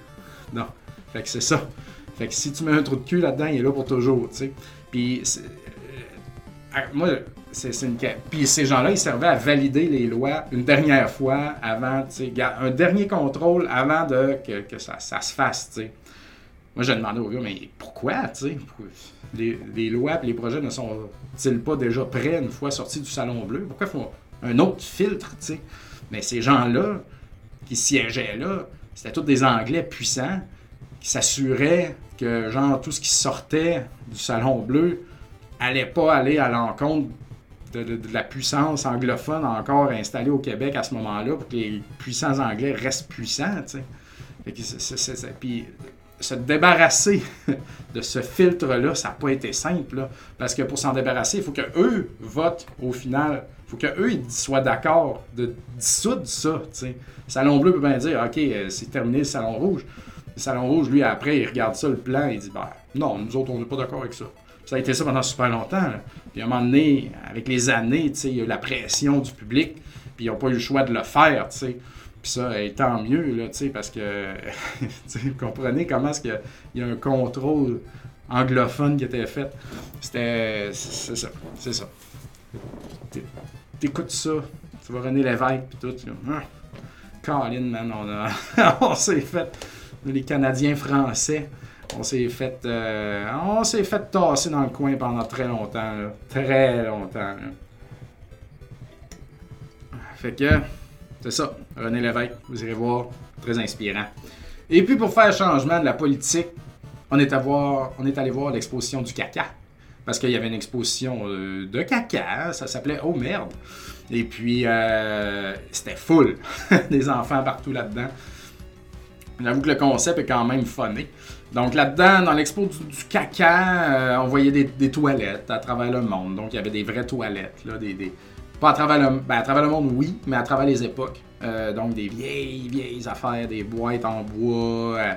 Non. Fait que c'est ça. Fait que si tu mets un trou de cul là-dedans, il est là pour toujours, tu sais. Puis, euh, moi, c'est une... Puis ces gens-là, ils servaient à valider les lois une dernière fois avant, un dernier contrôle avant de que, ça, se fasse. sais. Moi, j'ai demandé au gars, mais pourquoi, tu? Les, les, lois et les projets ne sont-ils pas déjà prêts une fois sortis du Salon Bleu? Pourquoi faut un autre filtre, tu? Mais ces gens-là, qui siégeaient là, c'était tous des Anglais puissants qui s'assuraient que, genre, tout ce qui sortait du Salon Bleu allait pas aller à l'encontre de, la puissance anglophone encore installée au Québec à ce moment-là pour que les puissants anglais restent puissants. puis se débarrasser de ce filtre-là, ça n'a pas été simple. parce que pour s'en débarrasser, il faut qu'eux votent au final. Il faut qu'eux soient d'accord de dissoudre ça. Le Salon Bleu peut bien dire OK, euh, c'est terminé le Salon Rouge. Le Salon Rouge, lui, après, il regarde ça, le plan, il dit ben, Non, nous autres, on n'est pas d'accord avec ça. Ça a été ça pendant super longtemps. Puis à un moment donné, avec les années, il y a eu la pression du public, puis ils n'ont pas eu le choix de le faire. Puis ça, tant mieux, là, parce que vous comprenez comment est-ce qu'il y a un contrôle anglophone qui était fait. C'était. C'est ça. C'est ça. T'écoutes ça, tu vas René Lévesque, puis tout. Tu ah, Colin, man, on, on s'est fait. Les Canadiens français on s'est fait euh, on s'est fait tasser dans le coin pendant très longtemps. Très longtemps. Fait que c'est ça. René Lévesque, vous irez voir. Très inspirant. Et puis pour faire changement de la politique, on est, allé voir l'exposition du caca. Parce qu'il y avait une exposition euh, de caca, ça s'appelait Oh merde. Et puis euh, c'était full. Des enfants partout là-dedans. J'avoue que le concept est quand même funné. Donc là-dedans, dans l'expo du, caca, euh, on voyait des, toilettes à travers le monde. Donc il y avait des vraies toilettes, là, des, pas à travers le, ben, à travers le monde, oui, mais à travers les époques. Euh, donc des vieilles, vieilles affaires, des boîtes en bois, euh,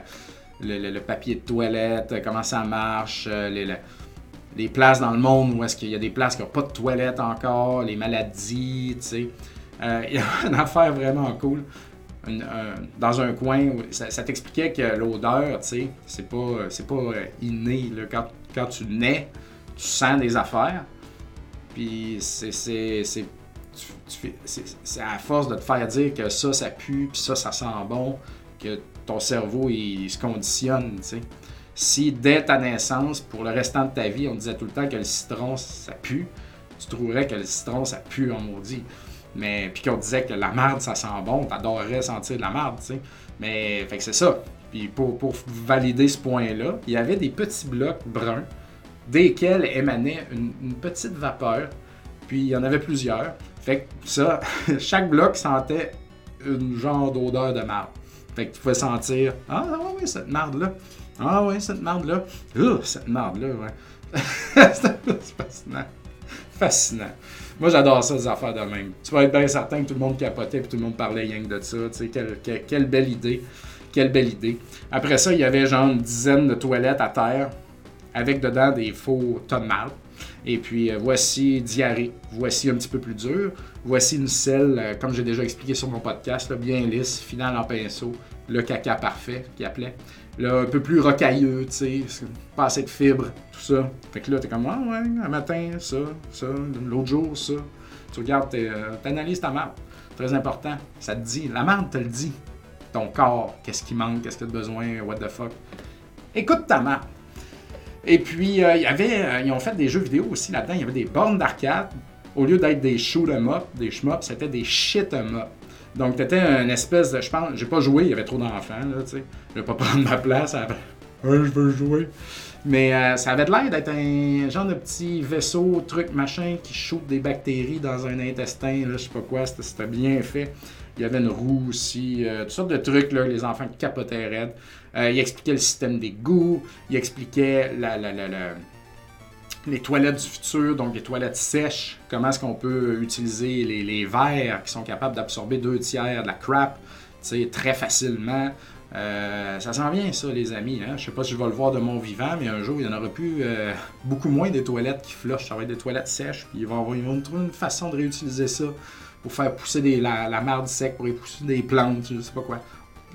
le, papier de toilette, comment ça marche, les, places dans le monde où est-ce qu'il y a des places qui n'ont pas de toilettes encore, les maladies, tu sais. il y a une affaire vraiment cool dans un coin, ça, t'expliquait que l'odeur, tu sais, c'est pas, c'est pas euh, inné. Quand, quand, tu nais, tu sens des affaires. Puis c'est, c'est, c'est, c'est à force de te faire dire que ça, ça pue, puis ça, ça sent bon, que ton cerveau, il, se conditionne, tu sais. Si dès ta naissance, pour le restant de ta vie, on disait tout le temps que le citron, ça pue, tu trouverais que le citron, ça pue en maudit. Mais, puis qu'on disait que la merde, ça sent bon, t'adorerais sentir de la merde, tu sais. Mais, fait que c'est ça. Puis pour, pour valider ce point-là, il y avait des petits blocs bruns desquels émanait une, petite vapeur. Puis il y en avait plusieurs. Fait que ça, chaque bloc sentait une genre d'odeur de marde. Fait que tu pouvais sentir Ah oui, cette marde-là. Ah oui, cette marde-là. Cette marde-là, ouais. c'est fascinant. Fascinant. Moi, j'adore ça, des affaires de même. Tu vas être bien certain que tout le monde capotait et tout le monde parlait rien que de ça. Tu sais, quelle, quelle, belle idée. Quelle belle idée. Après ça, il y avait genre une dizaine de toilettes à terre avec dedans des faux tomates. Et puis euh, voici diarrhée. Voici un petit peu plus dur. Voici une selle, euh, comme j'ai déjà expliqué sur mon podcast, bien lisse, finale en pinceau. Le caca parfait qui appelait. Là, un peu plus rocailleux, tu sais, pas assez de fibres, tout ça. Fait que là, t'es comme, ah ouais, un matin, ça, ça, l'autre jour, ça. Tu regardes, euh, t'analyses ta marde. Très important. Ça te dit, la marde te le dit. Ton corps, qu'est-ce qui manque, qu'est-ce que tu as besoin, what the fuck. Écoute ta marde. Et puis, euh, il y avait, euh, ils ont fait des jeux vidéo aussi là-dedans. Il y avait des bornes d'arcade. Au lieu d'être des shoot 'em up, des shmups, c'était des shit 'em up. Donc, t'étais une espèce de. Je pense, j'ai pas joué, il y avait trop d'enfants, là, tu sais. Je vais pas prendre ma place. À... je veux jouer. Mais euh, ça avait l'air d'être un genre de petit vaisseau, truc, machin, qui shoot des bactéries dans un intestin, là, je sais pas quoi. C'était bien fait. Il y avait une roue aussi, toutes sortes de trucs, là, les enfants capotaient raides. Euh, il expliquait le système d'égout, il expliquait les toilettes du futur, donc les toilettes sèches, comment est-ce qu'on peut utiliser les, verres qui sont capables d'absorber deux tiers de la crap très facilement. Euh, ça sent bien ça, les amis. Hein? Je sais pas si je vais le voir de mon vivant, mais un jour, il y en aura plus euh, beaucoup moins des toilettes qui flushent. Ça va être des toilettes sèches. Puis ils vont, trouver une façon de réutiliser ça pour faire pousser la, marde sec, pour pousser des plantes, je sais pas quoi.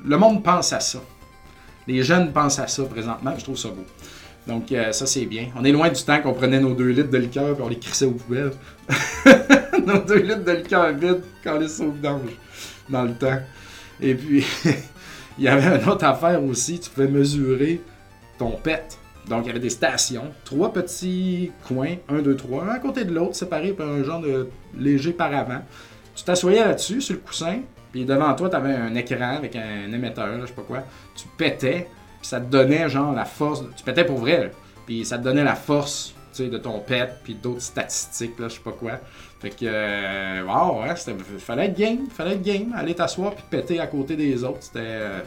Le monde pense à ça. Les jeunes pensent à ça présentement, je trouve ça beau. Donc, euh, ça, c'est bien. On est loin du temps qu'on prenait nos deux litres de liqueur et on les crissait aux poubelles. nos deux litres de liqueur vide quand les sauve-dange dans le temps. Et puis, il y avait une autre affaire aussi. Tu pouvais mesurer ton pet. Donc, il y avait des stations, trois petits coins, un, deux, trois, un à côté de l'autre, séparés par un genre de léger paravent. Tu t'assoyais là-dessus, sur le coussin, puis devant toi, tu avais un écran avec un émetteur, je sais pas quoi. Tu pétais, ça te donnait genre la force. Tu pétais pour vrai, Puis ça te donnait la force de ton pet, puis d'autres statistiques, là, je sais pas quoi. Fait que, euh, wow, ouais, fallait être game, fallait être game, aller t'asseoir puis péter à côté des autres. C'était. Euh,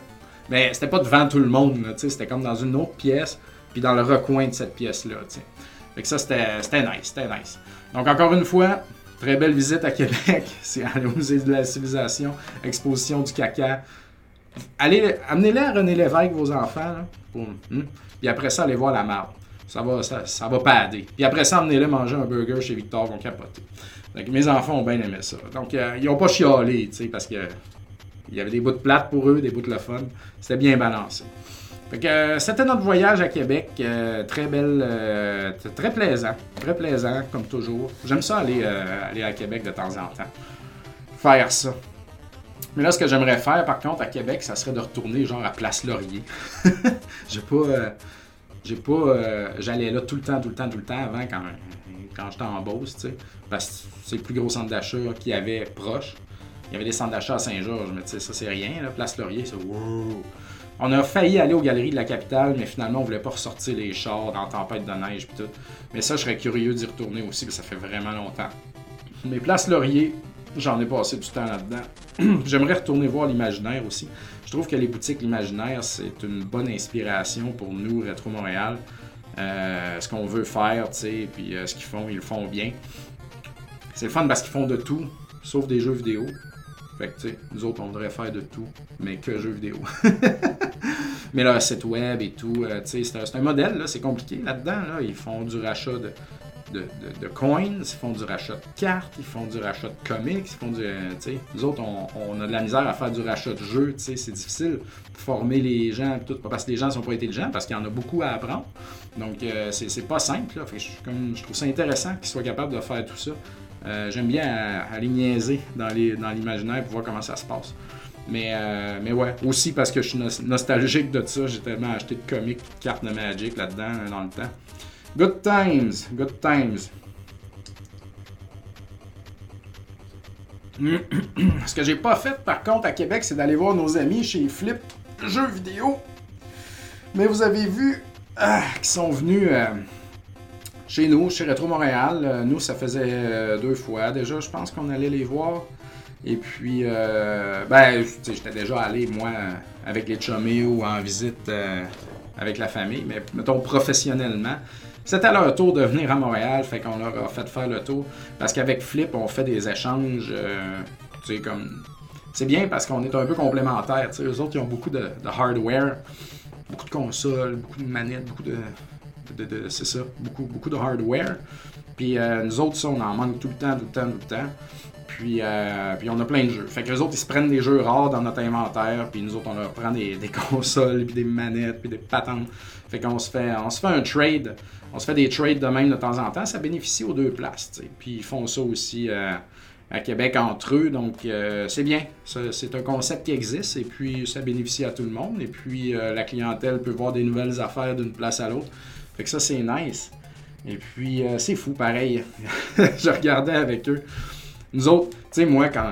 mais c'était pas devant tout le monde, tu sais, c'était comme dans une autre pièce, puis dans le recoin de cette pièce-là, tu sais. Fait que ça, c'était nice, c'était nice. Donc, encore une fois, Très belle visite à Québec. C'est aller au musée de la civilisation, exposition du caca. Allez, amenez-les à René Lévesque, vos enfants. Hein. Puis après ça, allez voir la marde. Ça va, ça, ça va pader. Puis après ça, amenez-les manger un burger chez Victor, vont capoter. Donc, mes enfants ont bien aimé ça. Donc, euh, ils n'ont pas chialé, tu sais, parce que il y avait des bouts de plate pour eux, des bouts de le fun. C'était bien balancé. Euh, c'était notre voyage à Québec. Euh, très belle, euh, très plaisant. Très plaisant, comme toujours. J'aime ça aller, aller à Québec de temps en temps. Faire ça. Mais là, ce que j'aimerais faire, par contre, à Québec, ça serait de retourner genre à Place Laurier. j'ai pas. j'ai pas. J'allais là tout le temps, tout le temps, tout le temps avant quand, quand j'étais en Beauce, tu sais. Parce que c'est le plus gros centre d'achat qu'il y avait proche. Il y avait des centres d'achat à Saint-Georges, mais tu sais, ça c'est rien. Place Laurier, c'est wow. On a failli aller aux galeries de la capitale, mais finalement, on voulait pas ressortir les chars dans tempête de neige et tout. Mais ça, je serais curieux d'y retourner aussi, parce que ça fait vraiment longtemps. Mais Place Laurier, j'en ai passé du temps là-dedans. J'aimerais retourner voir l'imaginaire aussi. Je trouve que les boutiques l'imaginaire, c'est une bonne inspiration pour nous, Rétro Montréal. Euh, ce qu'on veut faire, tu sais, puis euh, ce qu'ils font, ils le font bien. C'est le fun parce qu'ils font de tout, sauf des jeux vidéo. Fait que, tu sais, nous autres, on devrait faire de tout, mais que jeux vidéo. mais là, site web et tout, euh, tu sais, c'est un, modèle, là, c'est compliqué là-dedans. Là. Ils font du rachat de, de, de, coins, ils font du rachat de cartes, ils font du rachat de comics, ils font du. Euh, sais, nous autres, on, a de la misère à faire du rachat de jeux, c'est difficile. Former les gens, tout, parce que les gens sont pas intelligents, parce qu'il y en a beaucoup à apprendre. Donc, euh, c'est pas simple, là. Fait je, comme, je trouve ça intéressant qu'ils soient capables de faire tout ça. Euh, j'aime bien aller niaiser dans l'imaginaire pour voir comment ça se passe. Mais, euh, mais ouais, aussi parce que je suis nostalgique de ça, j'ai tellement acheté de comics, de cartes de Magic là-dedans dans le temps. Good times, good times. Ce que j'ai pas fait par contre à Québec, c'est d'aller voir nos amis chez Flip Jeux vidéo. Mais vous avez vu ah, qu'ils sont venus euh, chez nous, chez Retro Montréal. Euh, nous, ça faisait deux fois déjà, je pense qu'on allait les voir. Et puis, ben, j'étais déjà allé, moi, avec les chummies ou en visite avec la famille, mais mettons professionnellement. C'était leur tour de venir à Montréal, fait qu'on leur a fait faire le tour. Parce qu'avec Flip, on fait des échanges, tu sais, comme c'est bien parce qu'on est un peu complémentaires. Les eux autres, ils ont beaucoup de, hardware, beaucoup de consoles, beaucoup de manettes, beaucoup de. c'est ça, beaucoup, beaucoup de hardware. Puis euh, nous autres, ça, on en manque tout le temps, tout le temps, tout le temps. Puis, euh, puis on a plein de jeux. Fait que les autres, ils se prennent des jeux rares dans notre inventaire, puis nous autres, on leur prend des, consoles, puis des manettes, puis des patentes. Fait qu'on se fait, on se fait un trade. On se fait des trades de même de temps en temps. Ça bénéficie aux deux places. Puis ils font ça aussi. Euh, à Québec entre eux. Donc, euh, c'est bien. C'est un concept qui existe et puis ça bénéficie à tout le monde. Et puis, euh, la clientèle peut voir des nouvelles affaires d'une place à l'autre. Fait que ça, c'est nice. Et puis, c'est fou, pareil. je regardais avec eux. Nous autres, tu sais, moi, quand.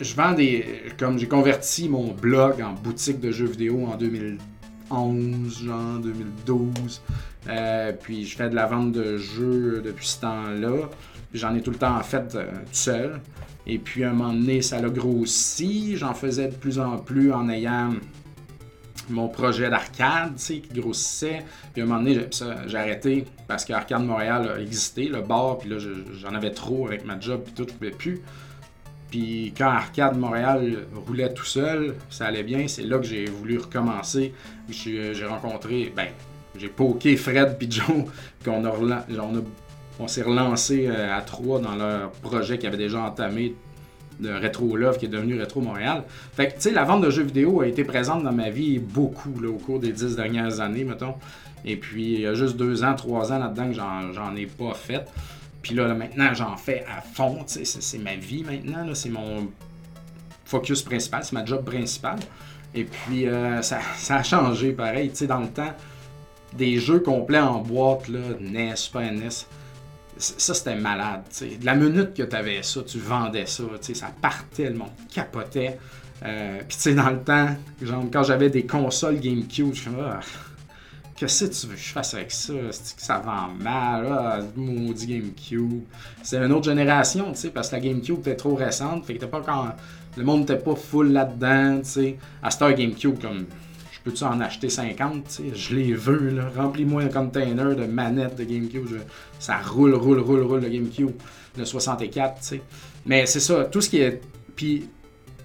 je vends des. Comme j'ai converti mon blog en boutique de jeux vidéo en 2011, genre 2012. puis je fais de la vente de jeux depuis ce temps-là. J'en ai tout le temps fait euh, tout seul. Et puis, à un moment donné, ça l'a grossi. J'en faisais de plus en plus en ayant mon projet d'arcade, qui grossissait. Puis à un moment donné, j'ai arrêté parce qu'Arcade Montréal a existé, le bar, puis là, j'en avais trop avec ma job, puis tout, je pouvais plus. Puis quand Arcade Montréal roulait tout seul, ça allait bien, c'est là que j'ai voulu recommencer. J'ai rencontré, ben, j'ai poké Fred puis Joe, qu'on a, on s'est relancé euh, à trois dans leur projet qui avait déjà entamé de Retro Love qui est devenu Retro Montréal. Fait que, tu sais, la vente de jeux vidéo a été présente dans ma vie beaucoup au cours des dix dernières années, mettons. Et puis, il y a juste deux ans, trois ans là-dedans que j'en ai pas fait. Puis là, maintenant, j'en fais à fond. C'est ma vie maintenant. C'est mon focus principal. C'est ma job principale. Et puis, euh, ça, a changé pareil. Tu sais, dans le temps, des jeux complets en boîte, là, NES, Super NES, ça, c'était malade. De la minute que tu avais ça, tu vendais ça, ça partait, le monde capotait. Euh, Puis, tu sais, dans le temps, genre, quand j'avais des consoles GameCube, je me qu'est-ce que tu veux que je fasse avec ça? Que ça vend mal, ah, maudit GameCube. C'est une autre génération, tu sais, parce que la GameCube était trop récente, fait que pas quand. Le monde n'était pas full là-dedans, tu sais. À Star GameCube, comme peux-tu en acheter 50? Je les veux, là. Remplis-moi un container de manettes de GameCube. Ça roule, roule, roule, roule le GameCube. Le 64, tu sais. Mais c'est ça, tout ce qui est. Puis, tu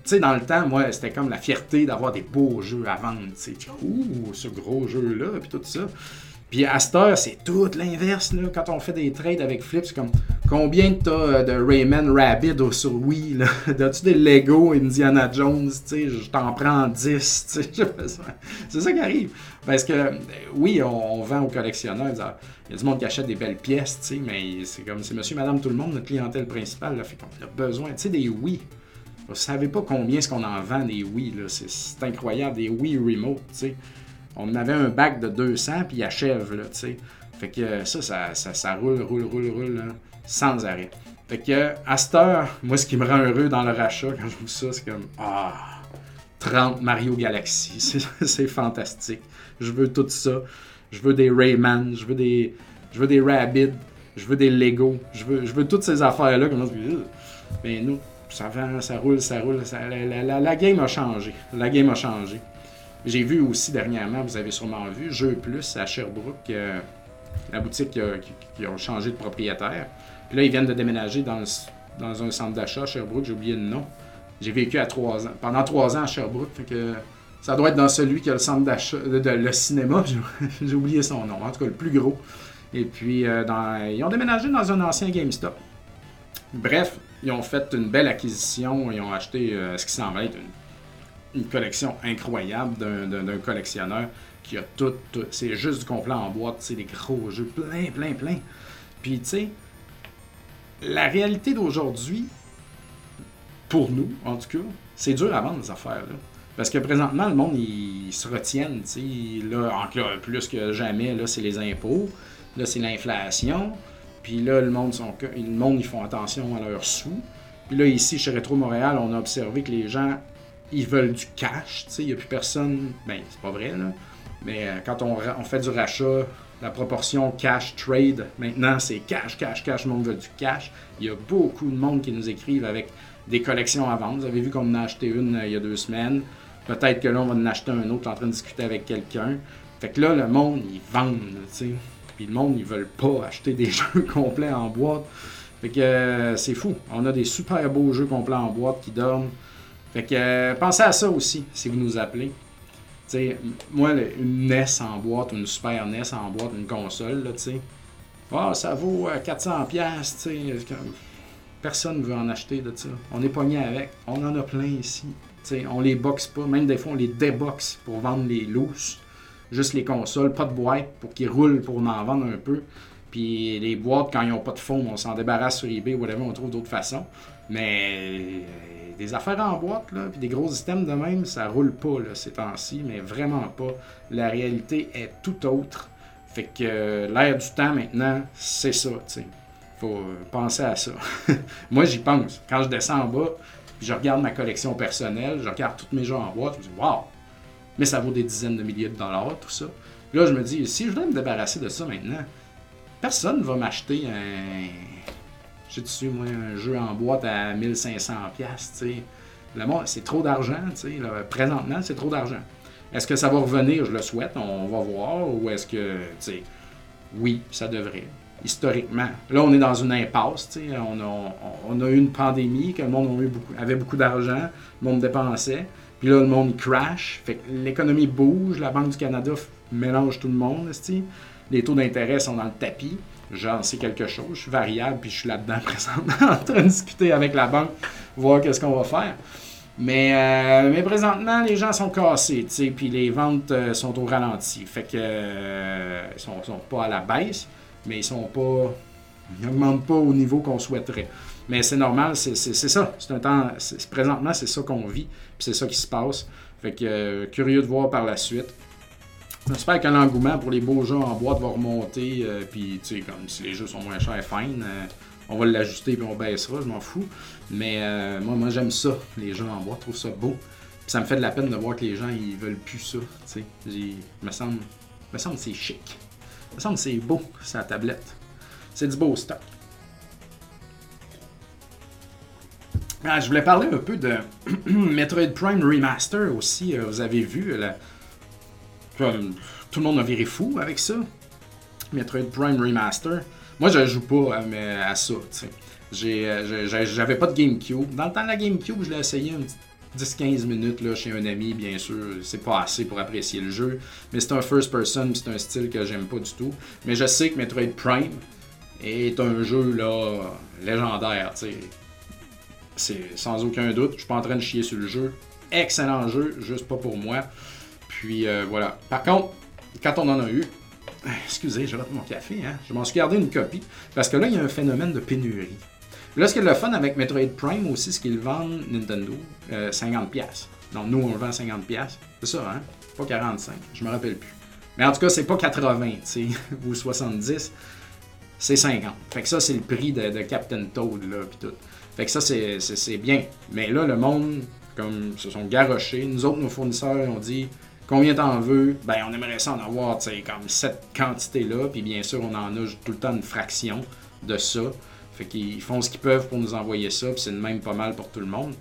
sais, dans le temps, moi, c'était comme la fierté d'avoir des beaux jeux à vendre, tu. Ouh, ce gros jeu-là, puis tout ça. Puis à cette heure, c'est tout l'inverse. Quand on fait des trades avec Flip, c'est comme combien t'as euh, de Rayman Rabbit sur Wii là? As-tu des Lego Indiana Jones? Je t'en prends 10. C'est ça qui arrive. Parce que euh, oui, on, vend aux collectionneurs. Il y a du monde qui achète des belles pièces, mais c'est comme c'est monsieur, madame, tout le monde, notre clientèle principale. Là, fait qu'on a besoin. Des Wii. Vous savez pas combien est-ce qu'on en vend des Wii. C'est incroyable, des Wii Remote. sais on avait un bac de 200, puis il achève, là, tu sais. Fait que ça, ça, ça, roule, roule, roule, roule, sans arrêt. Fait que, à cette heure, moi, ce qui me rend heureux dans le rachat, quand je vois ça, c'est comme, ah, 30 Mario Galaxy, c'est fantastique. Je veux tout ça. Je veux des Rayman, je veux des, je veux des Rabbids, je veux des Lego, je veux, je veux toutes ces affaires-là. Mais nous, ça, ça roule, ça roule. la, game a changé. La game a changé. J'ai vu aussi dernièrement, vous avez sûrement vu, Jeux Plus à Sherbrooke, euh, la boutique qui, ont changé de propriétaire. Puis là, ils viennent de déménager dans, un centre d'achat à Sherbrooke, j'ai oublié le nom. J'ai vécu à trois ans, pendant trois ans à Sherbrooke, ça doit être dans celui qui a le centre d'achat, de, le cinéma, j'ai oublié son nom, en tout cas le plus gros. Et puis, euh, ils ont déménagé dans un ancien GameStop. Bref, ils ont fait une belle acquisition, ils ont acheté euh, ce qui semble être une collection incroyable d'un collectionneur qui a tout, c'est juste du complet en boîte, c'est des gros jeux, plein, plein, plein. Puis, tu sais, la réalité d'aujourd'hui, pour nous, en tout cas, c'est dur à vendre, ces affaires-là. Parce que présentement, le monde, ils se retiennent, sais. Là, plus que jamais, là, c'est les impôts, là, c'est l'inflation. Puis là, le monde, ils font attention à leurs sous. Puis là, ici, chez Retro Montréal, on a observé que les gens, ils veulent du cash. Il n'y a plus personne. Ben, c'est pas vrai, là. Mais euh, quand on, on, fait du rachat, la proportion cash-trade, maintenant, c'est cash, cash, cash. Le monde veut du cash. Il y a beaucoup de monde qui nous écrivent avec des collections à vendre. Vous avez vu qu'on en a acheté une euh, il y a deux semaines. Peut-être que là, on va en acheter un autre en train de discuter avec quelqu'un. Fait que là, le monde, ils vendent, tu sais. Puis le monde, ils veulent pas acheter des jeux complets en boîte. Fait que euh, c'est fou. On a des super beaux jeux complets en boîte qui dorment. Fait que euh, pensez à ça aussi, si vous nous appelez. sais, moi, une NES en boîte, une Super NES en boîte, une console, là, tu sais. Ah, ça vaut 400$, euh, tu sais. Personne ne veut en acheter de ça. On est pogné avec. On en a plein ici. sais, on les boxe pas. Même des fois, on les déboxe pour vendre les loose juste les consoles, pas de boîte pour qu'ils roulent pour en vendre un peu. Puis les boîtes, quand ils n'ont pas de fond, on s'en débarrasse sur eBay ou whatever, on trouve d'autres façons. Mais euh, des affaires en boîte, là, puis des gros systèmes de même, ça roule pas là, ces temps-ci, mais vraiment pas. La réalité est tout autre. Fait que euh, l'air du temps maintenant, c'est ça, tu. Faut euh, penser à ça. Moi, j'y pense. Quand je descends en bas, puis je regarde ma collection personnelle, je regarde tous mes jeux en boîte, je me dis, waouh, mais ça vaut des dizaines de milliers de dollars, tout ça. là, je me dis, si je voulais me débarrasser de ça maintenant, personne ne va m'acheter un. J'ai dessus, moi, un jeu en boîte à 1500$, tu sais. C'est trop d'argent, tu sais. Présentement, c'est trop d'argent. Est-ce que ça va revenir? Je le souhaite, on va voir. Ou est-ce que, tu sais, oui, ça devrait. Historiquement. Là, on est dans une impasse. On a, on a eu une pandémie, que le monde avait beaucoup d'argent, le monde dépensait. Puis là, le monde crash. Fait l'économie bouge, la Banque du Canada mélange tout le monde. Les taux d'intérêt sont dans le tapis? J'en sais quelque chose. Je suis variable, puis je suis là-dedans présentement en train de discuter avec la banque, voir qu'est-ce qu'on va faire. Mais, euh, mais présentement, les gens sont cassés, puis les ventes euh, sont au ralenti. Fait que euh, sont, sont pas à la baisse, mais ils sont pas. Ils n'augmentent pas au niveau qu'on souhaiterait. Mais c'est normal, c'est ça. C'est un temps. Présentement, c'est ça qu'on vit. Puis c'est ça qui se passe. Fait que euh, curieux de voir par la suite. J'espère que l'engouement pour les beaux jeux en boîte va remonter. Euh, puis, tu sais, comme si les jeux sont moins chers, fine. Euh, on va l'ajuster puis on baissera, je m'en fous. Mais moi, moi j'aime ça, les jeux en boîte. Je trouve ça beau. Puis ça me fait de la peine de voir que les gens, ils veulent plus ça. Tu sais, me semble, me semble que c'est chic. me semble que c'est beau, sa tablette. C'est du beau stock. Ah, je voulais parler un peu de Metroid Prime Remaster aussi. Euh, vous avez vu, comme tout le monde a viré fou avec ça. Metroid Prime Remaster. Moi, je joue pas à, à ça. Euh, j'avais pas de GameCube. Dans le temps de la GameCube, je l'ai essayé un 10-15 minutes là, chez un ami, bien sûr. C'est pas assez pour apprécier le jeu. Mais c'est un first person, c'est un style que j'aime pas du tout. Mais je sais que Metroid Prime est un jeu là, légendaire. C'est sans aucun doute. Je suis pas en train de chier sur le jeu. Excellent jeu, juste pas pour moi. Puis euh, voilà. Par contre, quand on en a eu, excusez, je rate mon café, hein? je m'en suis gardé une copie. Parce que là, il y a un phénomène de pénurie. Là, ce qui est le fun avec Metroid Prime aussi, c'est qu'ils vendent Nintendo 50$. Euh, Donc nous, on vend 50$. C'est ça, hein? Pas 45, je me rappelle plus. Mais en tout cas, c'est pas 80, tu ou 70, c'est 50. Fait que ça, c'est le prix de, de Captain Toad, là, pis tout. Fait que ça, c'est bien. Mais là, le monde, comme se sont garochés. Nous autres, nos fournisseurs, ont dit combien t'en veux? Ben, on aimerait ça en avoir, tu sais, comme cette quantité-là. Puis bien sûr, on en a tout le temps une fraction de ça. Fait qu'ils font ce qu'ils peuvent pour nous envoyer ça. Puis c'est même pas mal pour tout le monde.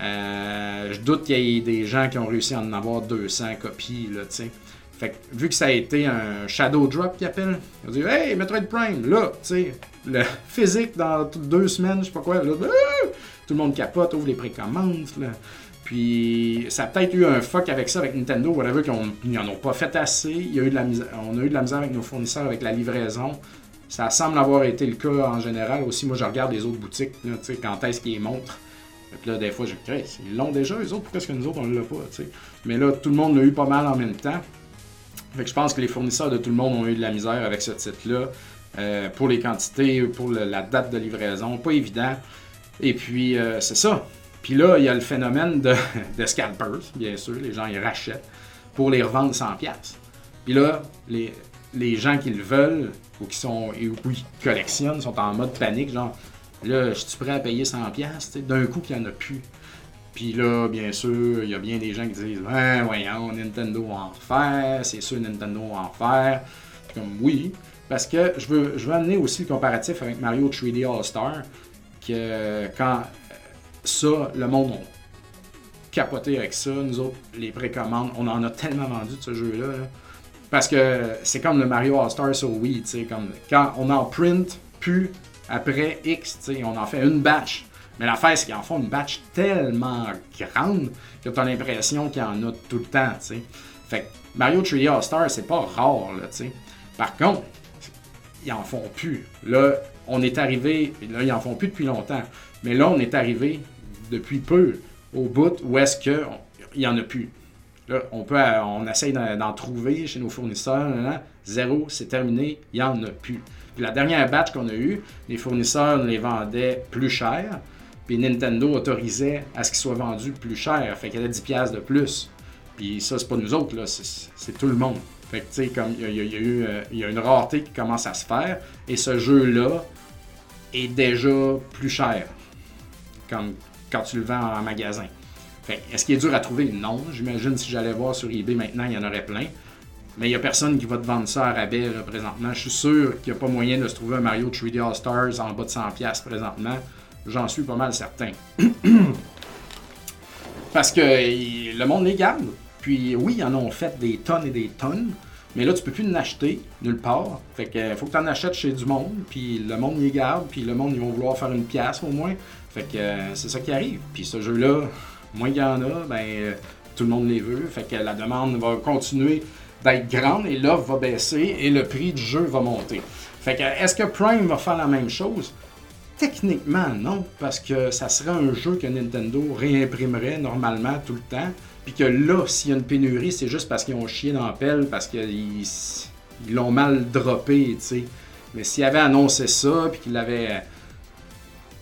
Euh, je doute qu'il y ait des gens qui ont réussi à en avoir 200 copies, là, tu sais. Fait que, vu que ça a été un shadow drop qu'ils appellent, ils ont dit Hey, Metroid Prime, là, tu sais, le physique dans deux semaines, je sais pas quoi, là, ah! tout le monde capote, ouvre les précommandes, là. Puis ça a peut-être eu un fuck avec ça, avec Nintendo, whatever, qu'ils n'en ont pas fait assez. Il y a eu de la on a eu de la misère avec nos fournisseurs, avec la livraison. Ça semble avoir été le cas en général aussi. Moi, je regarde les autres boutiques, là, quand est-ce qu'ils montrent. Puis là, des fois, je dis, ils l'ont déjà, les autres, pourquoi est-ce que nous autres, on ne l'a pas, sais? Mais là, tout le monde l'a eu pas mal en même temps. Fait que je pense que les fournisseurs de tout le monde ont eu de la misère avec ce titre-là. Euh, pour les quantités, pour la date de livraison, pas évident. Et puis, euh, c'est ça. Puis là, il y a le phénomène de, scalpers, bien sûr. Les gens, ils rachètent pour les revendre 100$. Puis là, les, les gens qui le veulent ou qui sont ou qui collectionnent sont en mode panique, genre là, je suis prêt à payer 100$, d'un coup qu'il n'y en a plus. Puis là, bien sûr, il y a bien des gens qui disent Ouais, voyons, Nintendo va en refaire, c'est sûr Nintendo va en refaire. Comme oui, parce que je veux, je veux amener aussi le comparatif avec Mario 3D All-Star, que quand ça, le monde a capoté avec ça, nous autres, les précommandes, on en a tellement vendu de ce jeu-là. Parce que c'est comme le Mario All-Star sur Wii, tu sais, comme quand on en print, plus après X, tu sais, on en fait une batch. Mais l'affaire, c'est qu'ils en font une batch tellement grande que tu as l'impression qu'il y en a tout le temps, tu sais. Fait que Mario 3D All-Star, c'est pas rare, là, tu sais. Par contre, ils en font plus. Là, on est arrivé, là, ils en font plus depuis longtemps. Mais là, on est arrivé depuis peu au bout où est-ce qu'il n'y en a plus. Là, on, peut, on essaye d'en trouver chez nos fournisseurs. Zéro, c'est terminé, il n'y en a plus. La dernière batch qu'on a eue, les fournisseurs les vendaient plus cher. Puis Nintendo autorisait à ce qu'ils soient vendus plus cher. Fait qu'il y avait 10$ de plus. Puis ça, c'est pas nous autres, là, c'est tout le monde. Fait que, tu sais, comme il y, a, une rareté qui commence à se faire. Et ce jeu-là est déjà plus cher. Quand tu le vends en magasin. Fait est-ce qu'il est dur à trouver? Non. J'imagine si j'allais voir sur eBay maintenant, il y en aurait plein. Mais il n'y a personne qui va te vendre ça à rabais présentement. Je suis sûr qu'il n'y a pas moyen de se trouver un Mario 3D All Stars en bas de 100$ présentement. J'en suis pas mal certain. Parce que le monde les garde. Puis oui, ils en ont fait des tonnes et des tonnes. Mais là, tu peux plus en acheter nulle part. Fait que faut que tu en achètes chez du monde. Puis le monde les garde. Puis le monde, ils vont vouloir faire une pièce au moins. Fait que c'est ça qui arrive. Puis ce jeu-là, moins il y en a, ben tout le monde les veut. Fait que la demande va continuer d'être grande et l'offre va baisser et le prix du jeu va monter. Fait que est-ce que Prime va faire la même chose? Techniquement, non, parce que ça serait un jeu que Nintendo réimprimerait normalement tout le temps. Puis que là, s'il y a une pénurie, c'est juste parce qu'ils ont chié dans la pelle, parce qu'ils l'ont mal droppé, tu sais. Mais s'ils avaient annoncé ça, puis qu'ils l'avaient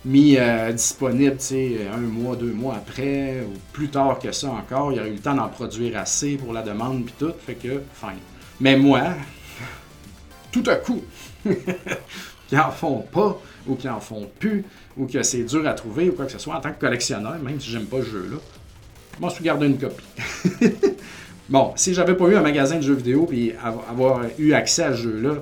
mis euh, disponible, tu sais, un mois, deux mois après, ou plus tard que ça encore, il y aurait eu le temps d'en produire assez pour la demande, puis tout, fait que, fine. Mais moi, tout à coup, qui en font pas, ou qui en font plus, ou que c'est dur à trouver, ou quoi que ce soit, en tant que collectionneur, même si j'aime pas ce jeu-là, je m'en suis gardé une copie. bon, si j'avais pas eu un magasin de jeux vidéo puis avoir eu accès à ce jeu-là,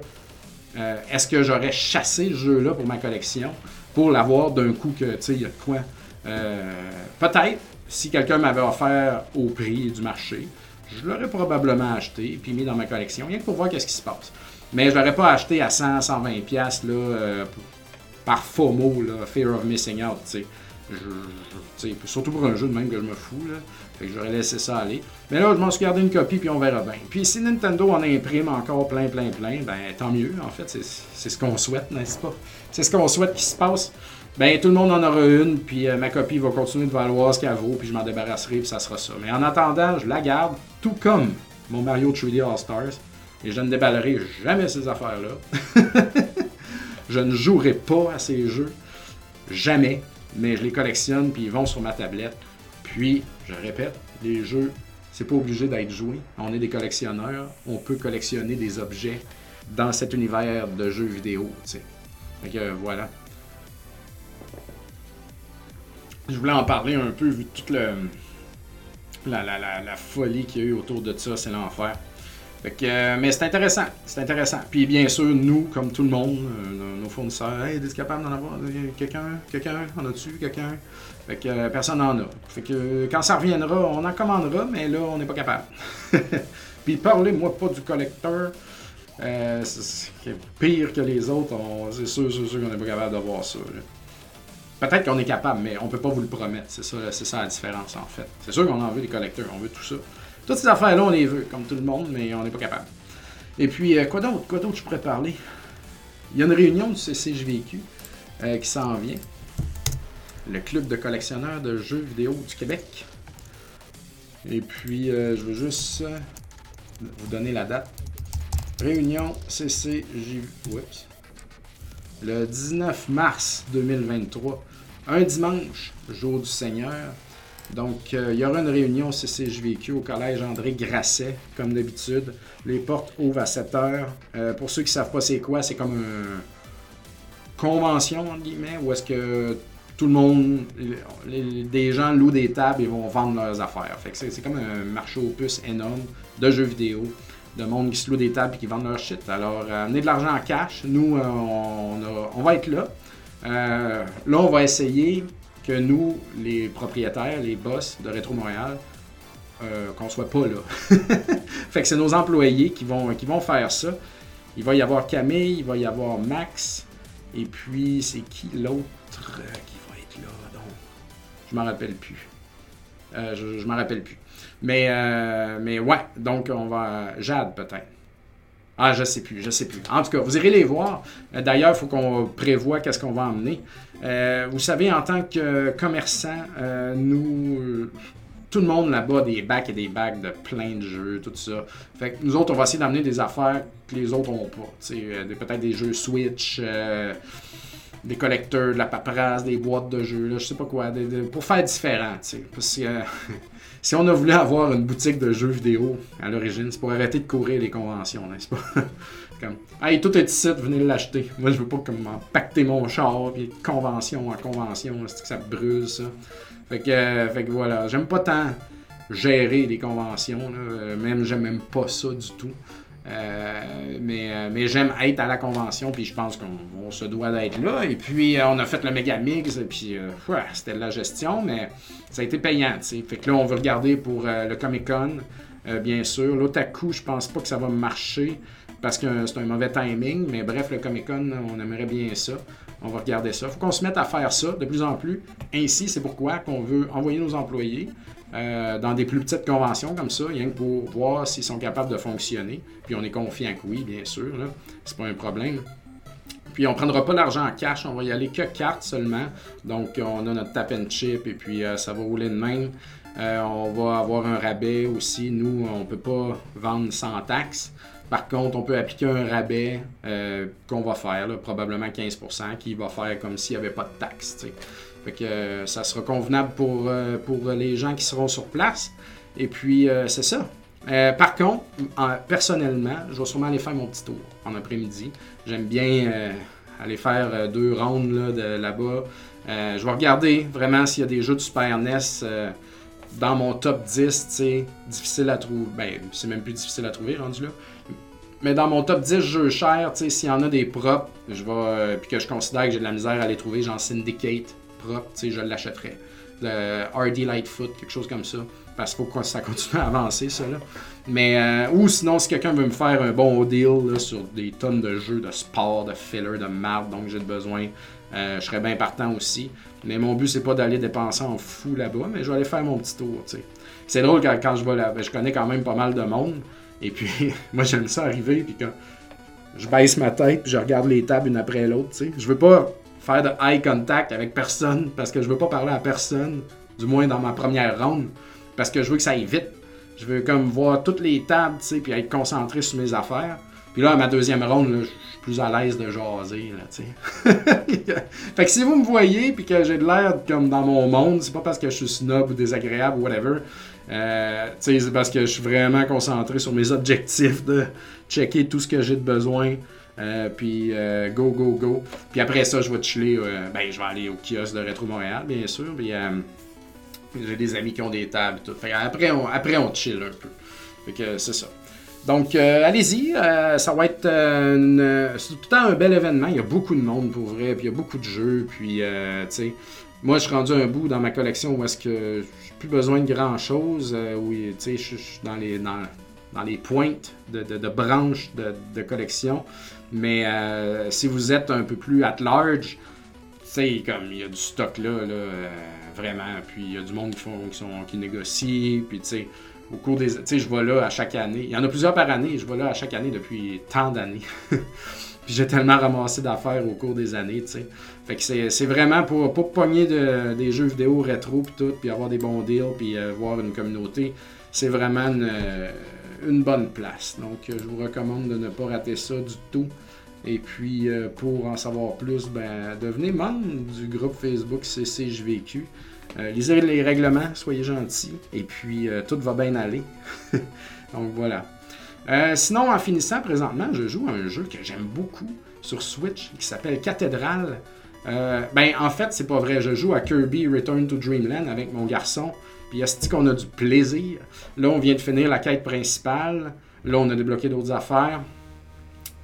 euh, est-ce que j'aurais chassé ce jeu-là pour ma collection pour l'avoir d'un coup que, tu sais, il y a quoi? Euh, peut-être, si quelqu'un m'avait offert au prix du marché, je l'aurais probablement acheté puis mis dans ma collection, rien que pour voir qu'est-ce qui se passe. Mais je l'aurais pas acheté à 100, 120 pièces là, euh, par FOMO, là, Fear of Missing Out, tu sais. surtout pour un jeu de même que je me fous, là. Fait que j'aurais laissé ça aller. Mais là, je m'en suis gardé une copie, puis on verra bien. Puis si Nintendo en imprime encore plein, plein, plein, ben tant mieux, en fait. C'est ce qu'on souhaite, n'est-ce pas? C'est ce qu'on souhaite qui se passe. Ben tout le monde en aura une, puis euh, ma copie va continuer de valoir ce qu'elle vaut, puis je m'en débarrasserai, puis ça sera ça. Mais en attendant, je la garde, tout comme mon Mario 3D All-Stars. Et je ne déballerai jamais ces affaires-là. je ne jouerai pas à ces jeux. Jamais. Mais je les collectionne, puis ils vont sur ma tablette. Puis, je répète, les jeux, c'est pas obligé d'être joué. On est des collectionneurs. On peut collectionner des objets dans cet univers de jeux vidéo. sais. Fait que voilà. Je voulais en parler un peu vu toute la, la, la folie qu'il y a eu autour de ça. C'est l'enfer. Euh, mais c'est intéressant, c'est intéressant. Puis bien sûr, nous, comme tout le monde, euh, nos fournisseurs, hey, êtes capable d'en avoir quelqu'un, quelqu'un, en a-tu, quelqu'un? Fait que euh, personne n'en a. Fait que quand ça reviendra, on en commandera, mais là, on n'est pas capable. Puis parlez-moi pas du collecteur. c'est pire que les autres, c'est sûr, c'est sûr qu'on n'est pas capable d'avoir ça. Peut-être qu'on est capable, mais on peut pas vous le promettre. C'est ça, c'est ça la différence en fait. C'est sûr qu'on en veut des collecteurs, on veut tout ça. Toutes ces affaires-là, on les veut, comme tout le monde, mais on n'est pas capable. Et puis, euh, quoi d'autre? Quoi d'autre je pourrais parler? Il y a une réunion du CCJVQ euh, qui s'en vient. Le Club de collectionneurs de jeux vidéo du Québec. Et puis, euh, je veux juste vous donner la date. Réunion CCJVQ. Le 19 mars 2023. Un dimanche, jour du Seigneur Donc, il y aura une réunion CCJVQ au collège André Grasset, comme d'habitude. Les portes ouvrent à 7 h. pour ceux qui ne savent pas c'est quoi, c'est comme une convention, entre guillemets, où est-ce que tout le monde, des gens louent des tables et vont vendre leurs affaires. C'est, comme un marché aux puces énorme de jeux vidéo, de monde qui se loue des tables et qui vendent leur shit. Alors, euh, amenez de l'argent en cash. Nous, euh, on, va être là. Euh, là, on va essayer que nous, les propriétaires, les boss de Rétro Montréal, qu'on soit pas là. fait que c'est nos employés qui vont, qui vont faire ça. Il va y avoir Camille, il va y avoir Max, et puis c'est qui l'autre je m'en rappelle plus. Euh, je, je m'en rappelle plus. Mais, euh, mais ouais, donc on va. Jade peut-être. Ah, je sais plus, je sais plus. En tout cas, vous irez les voir. Euh, d'ailleurs, il faut qu'on prévoit qu'est-ce qu'on va emmener. vous savez, en tant que commerçant, nous, tout le monde là-bas, des bacs et des bacs de plein de jeux, tout ça. Fait que nous autres, on va essayer d'amener des affaires que les autres n'ont pas. Peut-être des jeux Switch des collecteurs, de la paperasse, des boîtes de jeux, là, je sais pas quoi, pour faire différent. Parce que euh, si on a voulu avoir une boutique de jeux vidéo à l'origine, c'est pour arrêter de courir les conventions, n'est-ce pas? comme, hey, tout est ici, venez l'acheter. Moi, je veux pas comme pacter mon char, puis convention en convention, c'est que ça brûle, ça? Fait que, euh, fait que voilà, j'aime pas tant gérer les conventions, là. même j'aime même pas ça du tout. Euh, mais, euh, mais j'aime être à la convention, puis je pense qu'on se doit d'être là. Et puis, euh, on a fait le méga mix, et puis c'était de la gestion, mais ça a été payant. T'sais. Fait que là, on veut regarder pour le Comic Con, bien sûr. L'Otaku, je pense pas que ça va marcher parce que c'est un mauvais timing, mais bref, le Comic Con, on aimerait bien ça. On va regarder ça. Faut qu'on se mette à faire ça de plus en plus. Ainsi, c'est pourquoi qu'on veut envoyer nos employés euh, dans des plus petites conventions comme ça, rien que pour voir s'ils sont capables de fonctionner. Puis on est confiant que oui, bien sûr, c'est pas un problème. Puis on prendra pas l'argent en cash, on va y aller que carte seulement. Donc on a notre tap and chip et puis euh, ça va rouler de même. Euh, on va avoir un rabais aussi. Nous, on peut pas vendre sans taxe. Par contre, on peut appliquer un rabais qu'on va faire, probablement 15%, qui va faire comme s'il n'y avait pas de taxe. Fait que euh, ça sera convenable pour, euh, pour les gens qui seront sur place. Et puis, euh, c'est ça. par contre, personnellement, je vais sûrement aller faire mon petit tour en après-midi. J'aime bien aller faire deux rounds là, de, là-bas. je vais regarder vraiment s'il y a des jeux de Super NES dans mon top 10, tu sais, difficile à trouver. Ben, c'est même plus difficile à trouver rendu là. Mais dans mon top 10 jeux chers, s'il y en a des propres, je vais, puis que je considère que j'ai de la misère à les trouver, genre Syndicate, je l'achèterais. Le RD Lightfoot, quelque chose comme ça. Parce qu'il faut que ça continue à avancer, ça. Là. Mais, euh, ou sinon, si quelqu'un veut me faire un bon deal sur des tonnes de jeux de sport, de filler, de marde, donc j'ai besoin, euh, je serais bien partant aussi. Mais mon but, c'est pas d'aller dépenser en fou là-bas, mais je vais aller faire mon petit tour. C'est drôle quand, je vais là, je connais quand même pas mal de monde. Et puis, moi, j'aime ça arriver, puis quand je baisse ma tête, puis je regarde les tables une après l'autre. Je veux pas faire de eye contact avec personne parce que je veux pas parler à personne, du moins dans ma première ronde, parce que je veux que ça aille vite. Je veux comme voir toutes les tables, tu sais, puis être concentré sur mes affaires. Puis là, à ma deuxième ronde, je suis plus à l'aise de jaser, là, tu sais. fait que si vous me voyez, puis que j'ai de l'air comme dans mon monde, c'est pas parce que je suis snob ou désagréable ou whatever. Euh, c'est parce que je suis vraiment concentré sur mes objectifs de checker tout ce que j'ai de besoin euh, puis euh, go, go, go. Puis après ça, je vais chiller. Euh, ben, je vais aller au kiosque de Retro Montréal, bien sûr. Puis j'ai des amis qui ont des tables et tout. après, on, après, on chill un peu. Fait que c'est ça. Donc, allez-y. ça va être tout le temps un bel événement. Il y a beaucoup de monde pour vrai. Puis il y a beaucoup de jeux. Puis, tu sais, moi, je suis rendu un bout dans ma collection où est-ce que j'ai plus besoin de grand-chose. où, tu sais, je suis dans les, dans, les pointes de, branches de collection. Mais euh, si vous êtes un peu plus at large, sais, comme il y a du stock là, là euh, vraiment. Puis il y a du monde qui, font, qui, sont, qui négocie. Puis tu sais, au cours des. Tu sais, je vais là à chaque année. Il y en a plusieurs par année. Je vais là à chaque année depuis tant d'années. puis j'ai tellement ramassé d'affaires au cours des années, tu sais. Fait que c'est vraiment pour, pour pogner de, des jeux vidéo rétro puis tout, puis avoir des bons deals, puis euh, voir une communauté. C'est vraiment une, une bonne place. Donc, je vous recommande de ne pas rater ça du tout. Et puis, euh, pour en savoir plus, ben, devenez membre du groupe Facebook CCJVQ. lisez les règlements, soyez gentils, et puis tout va bien aller. Donc voilà. sinon, en finissant présentement, je joue à un jeu que j'aime beaucoup sur Switch qui s'appelle Cathédrale. ben, en fait, c'est pas vrai. Je joue à Kirby Return to Dreamland avec mon garçon. Puis, est qu'on a du plaisir? Là, on vient de finir la quête principale. Là, on a débloqué d'autres affaires.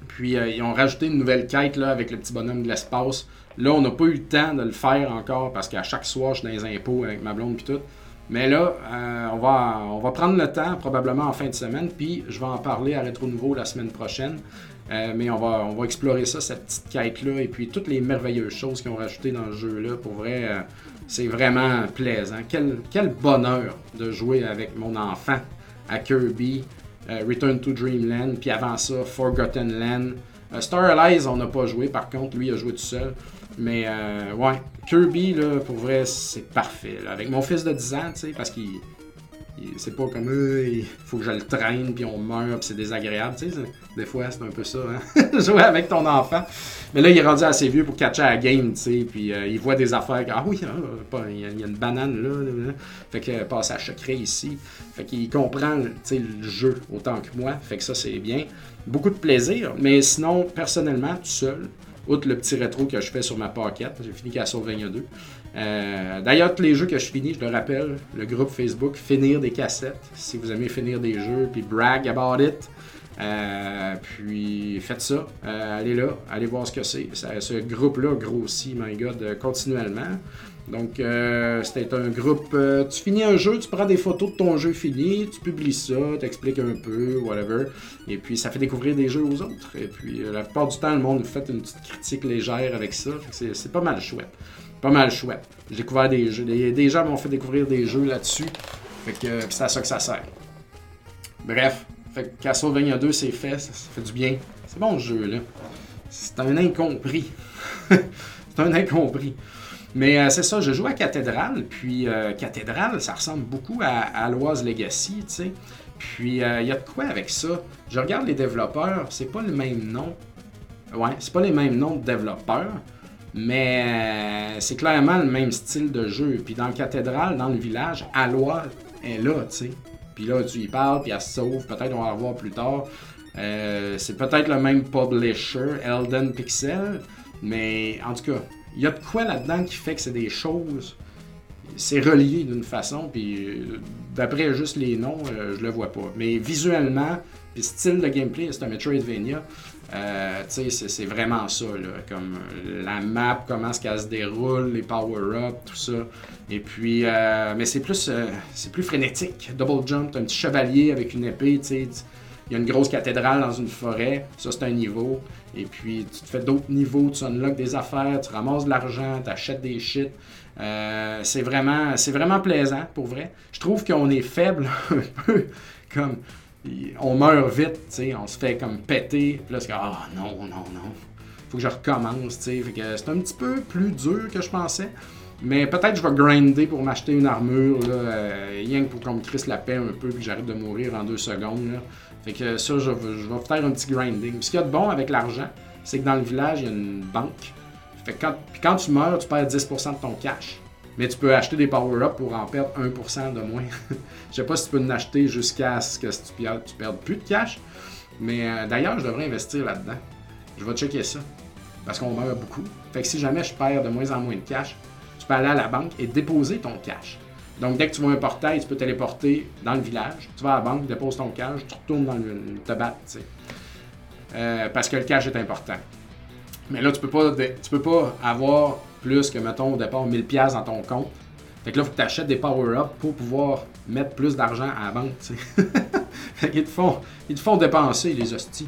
Puis, euh, ils ont rajouté une nouvelle quête là, avec le petit bonhomme de l'espace. Là, on n'a pas eu le temps de le faire encore parce qu'à chaque soir, je suis dans les impôts avec ma blonde et tout. Mais là, euh, on, va, on va prendre le temps, probablement en fin de semaine, puis je vais en parler à Rétro Nouveau la semaine prochaine. Euh, mais on va, on va explorer ça, cette petite quête-là, et puis toutes les merveilleuses choses qu'ils ont rajoutées dans le jeu-là. Pour vrai, c'est vraiment plaisant. Quel, quel bonheur de jouer avec mon enfant à Kirby. Euh, Return to Dreamland, puis avant ça, Forgotten Land. Euh, Star Allies, on n'a pas joué, par contre, lui, a joué tout seul. Mais euh, ouais, Kirby, là, pour vrai, c'est parfait. Avec mon fils de 10 ans, tu sais, parce qu'il c'est pas comme il faut que je le traîne puis on meurt puis c'est désagréable. Tu sais des fois c'est un peu ça hein? jouer avec ton enfant. Mais là il est rendu assez vieux pour catcher à la game tu sais puis euh, il voit des affaires ah oui ah, il, y a, une banane là, fait que passe à secret ici. Fait qu'il comprend le jeu autant que moi. Fait que ça c'est bien. Beaucoup de plaisir mais sinon personnellement tout seul outre le petit rétro que je fais sur ma pocket j'ai fini Castlevania 2 euh, d'ailleurs, tous les jeux que je finis, je le rappelle, le groupe Facebook Finir des cassettes. Si vous aimez finir des jeux, puis brag about it. Euh, puis faites ça, euh, allez là, allez voir ce que c'est. Ce groupe-là grossit, my god, continuellement. Donc, c'était un groupe. tu finis un jeu, tu prends des photos de ton jeu fini, tu publies ça, tu expliques un peu, whatever. Et puis, ça fait découvrir des jeux aux autres. Et puis, la plupart du temps, le monde fait une petite critique légère avec ça. C'est pas mal chouette pas mal chouette. J'ai découvert des jeux. Des, gens m'ont fait découvrir des jeux là-dessus. Fait que c'est à ça que ça sert. Bref, fait Castlevania 2, c'est fait, ça, fait du bien. C'est bon ce jeu, là. C'est un incompris. c'est un incompris. Mais euh, c'est ça, je joue à Cathédrale, puis euh, Cathédrale, ça ressemble beaucoup à, à Loise Legacy, tu sais. Puis il euh, y a de quoi avec ça? Je regarde les développeurs, c'est pas le même nom. Ouais, c'est pas les mêmes noms de développeurs. Mais euh, c'est clairement le même style de jeu. Puis dans le cathédrale, dans le village, Alois est là, tu sais. Puis là, tu y parles, puis elle se sauve. Peut-être on va la revoir plus tard. Euh, c'est peut-être le même publisher, Elden Pixel. Mais en tout cas, il y a de quoi là-dedans qui fait que c'est des choses. C'est relié d'une façon, puis euh, d'après juste les noms, je le vois pas. Mais visuellement, puis style de gameplay, c'est un Metroidvania. Euh, c'est vraiment ça, comme euh, la map, comment est-ce qu'elle se déroule, les power-ups, tout ça. Et puis, euh, mais c'est plus, c'est plus frénétique. Double jump, un petit chevalier avec une épée, il y a une grosse cathédrale dans une forêt, ça c'est un niveau. Et puis, tu te fais d'autres niveaux, tu unlocks des affaires, tu ramasses de l'argent, tu achètes des shit. c'est vraiment, vraiment plaisant, pour vrai. Je trouve qu'on est faible un peu, comme on meurt vite, on se fait comme péter. Puis là, c'est ah non, non, non, faut que je recommence. Que c'est un petit peu plus dur que je pensais. Mais peut-être je vais grinder pour m'acheter une armure, là, euh, rien que pour qu'on me crisse la paix un peu, puis que j'arrête de mourir en deux secondes. Là. Fait que ça, je, vais faire un petit grinding. ce qu'il y a de bon avec l'argent, c'est que dans le village, il y a une banque. Fait que puis quand tu meurs, tu perds 10% de ton cash. Mais tu peux acheter des power-ups pour en perdre 1% de moins. je sais pas si tu peux en acheter jusqu'à ce que tu, tu perdes plus de cash. Mais euh, d'ailleurs, je devrais investir là-dedans. Je vais checker ça. Parce qu'on meurt beaucoup. Fait que si jamais je perds de moins en moins de cash, tu peux aller à la banque et déposer ton cash. Donc, dès que tu vois un portail, tu peux téléporter dans le village. Tu vas à la banque, déposes ton cash, tu retournes dans le, te battre. Euh, parce que le cash est important. Mais là, tu peux pas, tu peux pas avoir plus que, mettons, au départ, 1000$ dans ton compte. Fait que là, il faut que tu achètes des power-ups pour pouvoir mettre plus d'argent à la banque, fait qu'ils te font, ils te font dépenser, les hosties.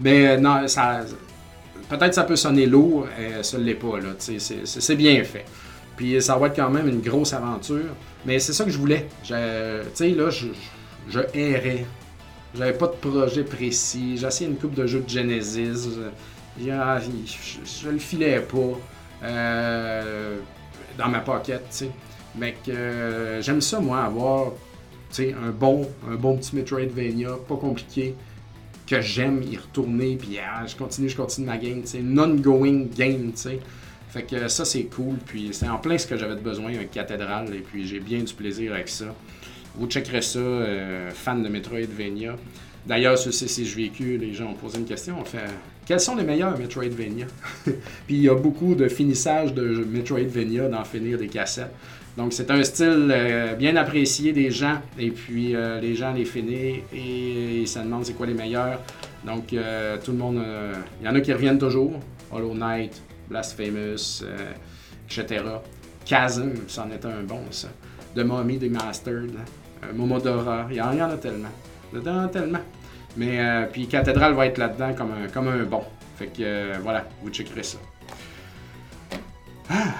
Mais euh, non, ça... Peut-être ça peut sonner lourd, et ça ne l'est pas, là, c'est bien fait. Puis ça va être quand même une grosse aventure. Mais c'est ça que je voulais. Tu sais, là, je, je errais. J'avais pas de projet précis. J'ai une coupe de jeux de Genesis. Je, je, je le filais pas. Euh, dans ma pocket, tu sais. Mais que euh, j'aime ça, moi, avoir un bon, un bon petit Metroidvania, pas compliqué, que j'aime y retourner, puis ah, je continue, je continue ma game, tu sais. Non-going game, tu sais. Fait que ça, c'est cool. Puis c'est en plein ce que j'avais besoin, un cathédrale. Et puis j'ai bien du plaisir avec ça. Vous checkerez ça, euh, fan de Metroidvania. D'ailleurs, sur CCJVQ, les gens ont posé une question. On fait quels sont les meilleurs Metroidvania? Puis il y a beaucoup de finissage de Metroidvania d'en finir des cassettes. Donc c'est un style euh, bien apprécié des gens. Et puis euh, les gens les finissent et ils se demandent c'est quoi les meilleurs. Donc tout le monde. Il y en a qui reviennent toujours. Hollow Knight, Blasphemous, etc. Chasm, c'en est un bon, ça. The Mummy Demastered, euh, Momodora, il y, en, a tellement. Il y en a tellement. Mais euh, puis Cathédrale va être là-dedans comme un, comme un bon. Fait que euh, voilà, vous checkerez ça. Ah.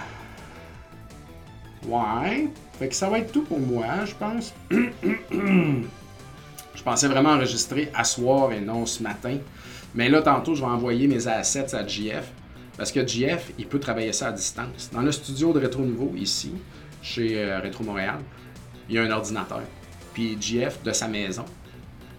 Ouais. Fait que ça va être tout pour moi, je pense. je pensais vraiment enregistrer à soir et non ce matin. Mais là, tantôt, je vais envoyer mes assets à GF. Parce que GF, il peut travailler ça à distance. Dans le studio de Rétro Nouveau, ici, chez euh, Rétro Montréal, il y a un ordinateur. Puis GF, de sa maison,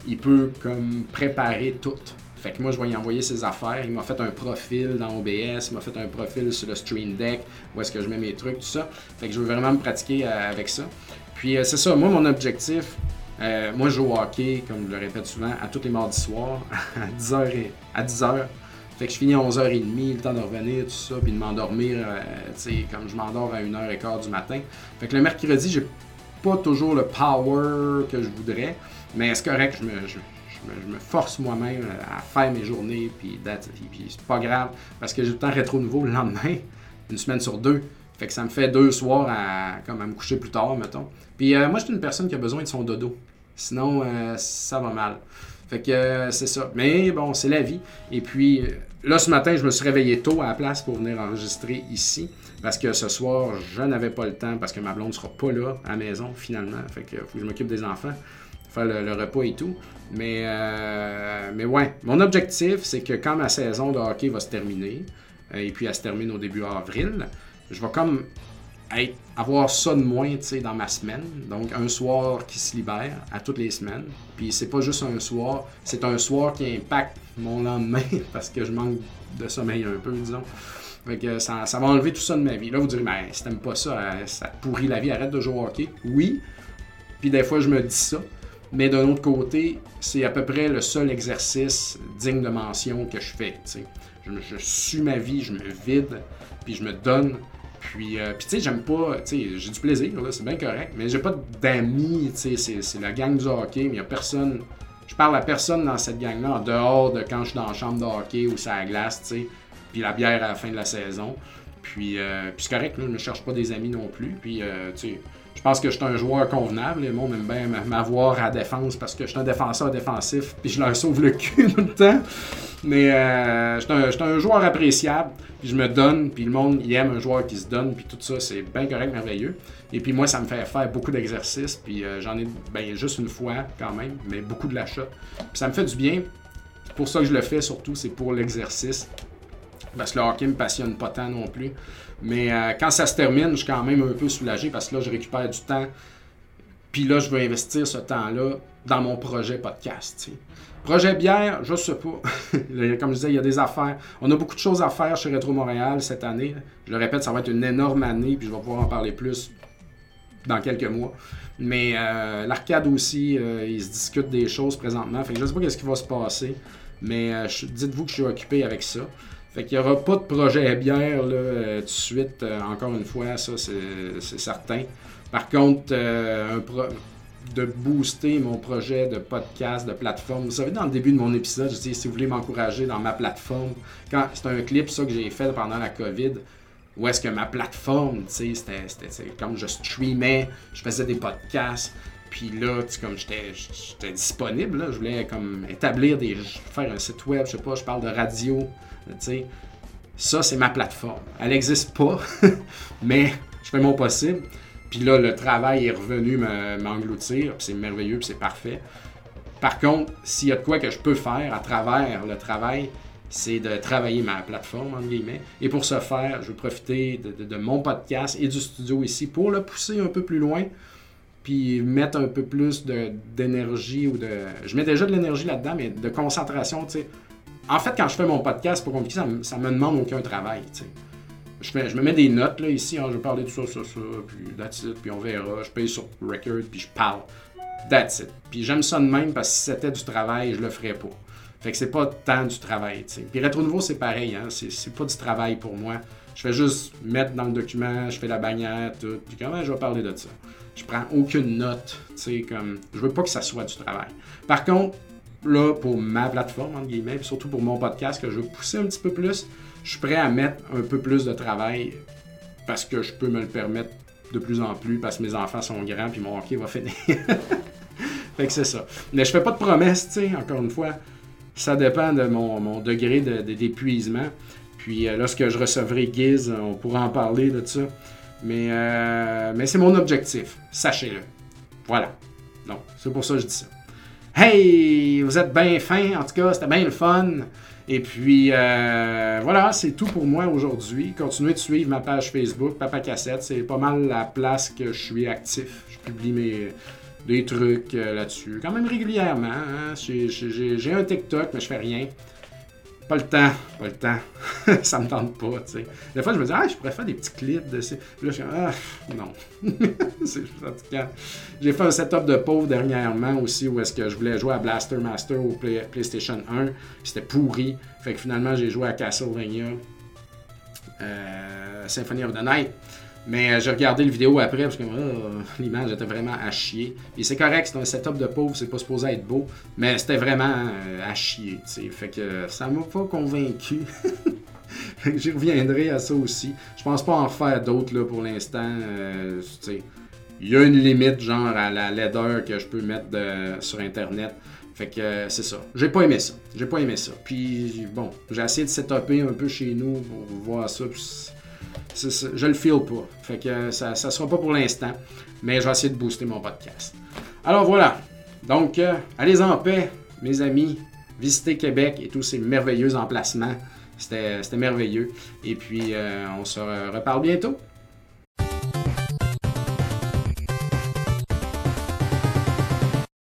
il peut comme préparer tout. Fait que moi, je vais y envoyer ses affaires. Il m'a fait un profil dans OBS, il m'a fait un profil sur le Stream Deck, où est-ce que je mets mes trucs, tout ça. Fait que je veux vraiment me pratiquer euh, avec ça. Puis euh, c'est ça, moi, mon objectif, moi, je joue hockey, comme je le répète souvent, à tous les mardis soirs, à 10h. Et, à 10h fait que je finis à 11h30, le temps de revenir, tout ça, puis de m'endormir, euh, tu sais, comme je m'endors à 1h15 du matin. Fait que le mercredi, j'ai pas toujours le power que je voudrais, mais c'est correct, je me, force moi-même à faire mes journées, puis, puis c'est pas grave, parce que j'ai le temps rétro nouveau le lendemain, une semaine sur deux. Fait que ça me fait deux soirs à, comme me coucher plus tard, mettons. Puis euh, moi, je suis une personne qui a besoin de son dodo. Sinon, euh, ça va mal. Fait que c'est ça. Mais bon, c'est la vie. Et puis, Là, ce matin, je me suis réveillé tôt à la place pour venir enregistrer ici. Parce que ce soir, je n'avais pas le temps parce que ma blonde ne sera pas là à la maison finalement. Fait que faut que je m'occupe des enfants, faire le, repas et tout. Mais, euh, mais ouais, mon objectif, c'est que quand ma saison de hockey va se terminer, euh, et puis elle se termine au début avril, je vais comme avoir ça de moins dans ma semaine. Donc, un soir qui se libère à toutes les semaines. Puis, c'est pas juste un soir, c'est un soir qui impacte mon lendemain parce que je manque de sommeil un peu, disons. Fait que ça, ça va enlever tout ça de ma vie. Là, vous direz, mais si t'aimes pas ça, euh, ça pourrit la vie, arrête de jouer au hockey. Oui. Puis, des fois, je me dis ça. Mais d'un autre côté, c'est à peu près le seul exercice digne de mention que je fais. Je, je suis ma vie, je me vide, puis je me donne puis, euh, puis tu sais, j'aime pas, tu sais, j'ai du plaisir, c'est bien correct, mais j'ai pas d'amis, tu sais, c'est la gang du hockey, mais il y a personne, je parle à personne dans cette gang-là, en dehors de quand je suis dans la chambre de hockey ou ça glace, tu sais, puis la bière à la fin de la saison. Puis, euh, puis c'est correct, je ne cherche pas des amis non plus. Puis, euh, tu sais, je pense que je suis un joueur convenable. Les monde aiment bien m'avoir à défense parce que je suis un défenseur défensif, puis je leur sauve le cul tout le temps. Mais euh, je suis un, joueur appréciable, puis je me donne, puis le monde il aime un joueur qui se donne, puis tout ça, c'est bien correct, merveilleux. Et puis moi, ça me fait faire beaucoup d'exercices, puis euh, j'en ai ben, juste une fois quand même, mais beaucoup de l'achat. Puis ça me fait du bien. pour ça que je le fais surtout, c'est pour l'exercice. Parce que le hockey me passionne pas tant non plus. Mais euh, quand ça se termine, je suis quand même un peu soulagé parce que là, je récupère du temps. Puis là, je veux investir ce temps-là dans mon projet podcast. Projet bière, je sais pas. Comme je disais, il y a des affaires. On a beaucoup de choses à faire chez Retro Montréal cette année. Je le répète, ça va être une énorme année, puis je vais pouvoir en parler plus dans quelques mois. Mais euh, l'arcade aussi, euh, ils se discutent des choses présentement. Fait que je sais pas ce qui va se passer. Mais dites-vous que je suis occupé avec ça. Fait qu'il n'y aura pas de projet à bière là, euh, tout de suite, euh, encore une fois, ça c'est certain. Par contre, euh, de booster mon projet de podcast, de plateforme. Vous savez, dans le début de mon épisode, je dis si vous voulez m'encourager dans ma plateforme, quand c'est un clip ça que j'ai fait pendant la COVID, où est-ce que ma plateforme, tu sais, c'était comme je streamais, je faisais des podcasts. Puis là, comme j'étais disponible, là, je voulais comme établir des. faire un site web, je sais pas, je parle de radio, sais, ça, c'est ma plateforme. Elle n'existe pas, mais je fais mon possible. Puis là, le travail est revenu m'engloutir, c'est merveilleux, puis c'est parfait. Par contre, s'il y a de quoi que je peux faire à travers le travail, c'est de travailler ma plateforme, entre guillemets. Et pour ce faire, je veux profiter de, mon podcast et du studio ici pour le pousser un peu plus loin, puis mettre un peu plus d'énergie ou de... Je mets déjà de l'énergie là-dedans, mais de concentration, tu sais en fait, quand je fais mon podcast, pour compliqué, ça, ça me demande aucun travail. je, je me mets des notes là, ici, hein, je vais parler de ça, ça, ça, puis that's it, puis on verra. Je paye sur record, puis je parle. That's it. Puis j'aime ça de même parce que si c'était du travail, je le ferais pas. Fait que c'est pas tant du travail, tu sais. Puis Rétro Nouveau, c'est pareil, hein. C'est pas du travail pour moi. Je fais juste mettre dans le document, je fais la bannière, tout. Puis comment je vais parler de ça? Je prends aucune note, tu sais, comme. Je veux pas que ça soit du travail. Par contre, là, pour ma plateforme, entre guillemets, puis surtout pour mon podcast que je veux pousser un petit peu plus, je suis prêt à mettre un peu plus de travail parce que je peux me le permettre de plus en plus parce que mes enfants sont grands puis mon hockey va finir. fait que c'est ça. Mais je fais pas de promesses, tu sais, encore une fois. Ça dépend de mon, degré d'épuisement. Puis euh, lorsque je recevrai Giz, on pourra en parler de ça. Mais, euh, mais c'est mon objectif, sachez-le. Voilà. Donc, c'est pour ça que je dis ça. Hey, vous êtes bien fin, en tout cas, c'était bien le fun. Et puis, euh, voilà, c'est tout pour moi aujourd'hui. Continuez de suivre ma page Facebook, Papa Cassette. C'est pas mal la place que je suis actif. Je publie mes, des trucs euh, là-dessus. Quand même régulièrement. Hein. J'ai un TikTok, mais je fais rien. Pas le temps, pas le temps. ça me tente pas, tu sais. Des fois, je me dis, ah, je pourrais faire des petits clips de ces. Là, je suis ah, non. c'est J'ai fait un setup de pauvre dernièrement aussi où est-ce que je voulais jouer à Blaster Master au PlayStation 1. C'était pourri. Fait que finalement, j'ai joué à Castlevania euh, Symphony of the Night. Mais euh, j'ai regardé le vidéo après parce que oh, l'image était vraiment à chier. Et c'est correct, c'est un setup de pauvre, c'est pas supposé être beau, mais c'était vraiment euh, à chier. Fait que ça m'a pas convaincu. J'y reviendrai à ça aussi. Je pense pas en faire d'autres pour l'instant. Euh, il y a une limite genre à la laideur que je peux mettre sur internet. Fait que c'est ça. J'ai pas aimé ça. J'ai pas aimé ça. Puis bon, j'ai essayé de setuper un peu chez nous pour voir ça je le feel pas. Fait que ça ne sera pas pour l'instant, mais je vais de booster mon podcast. Alors voilà. Donc, euh, allez en paix, mes amis. Visitez Québec et tous ces merveilleux emplacements. C'était merveilleux. Et puis, euh, on se reparle bientôt.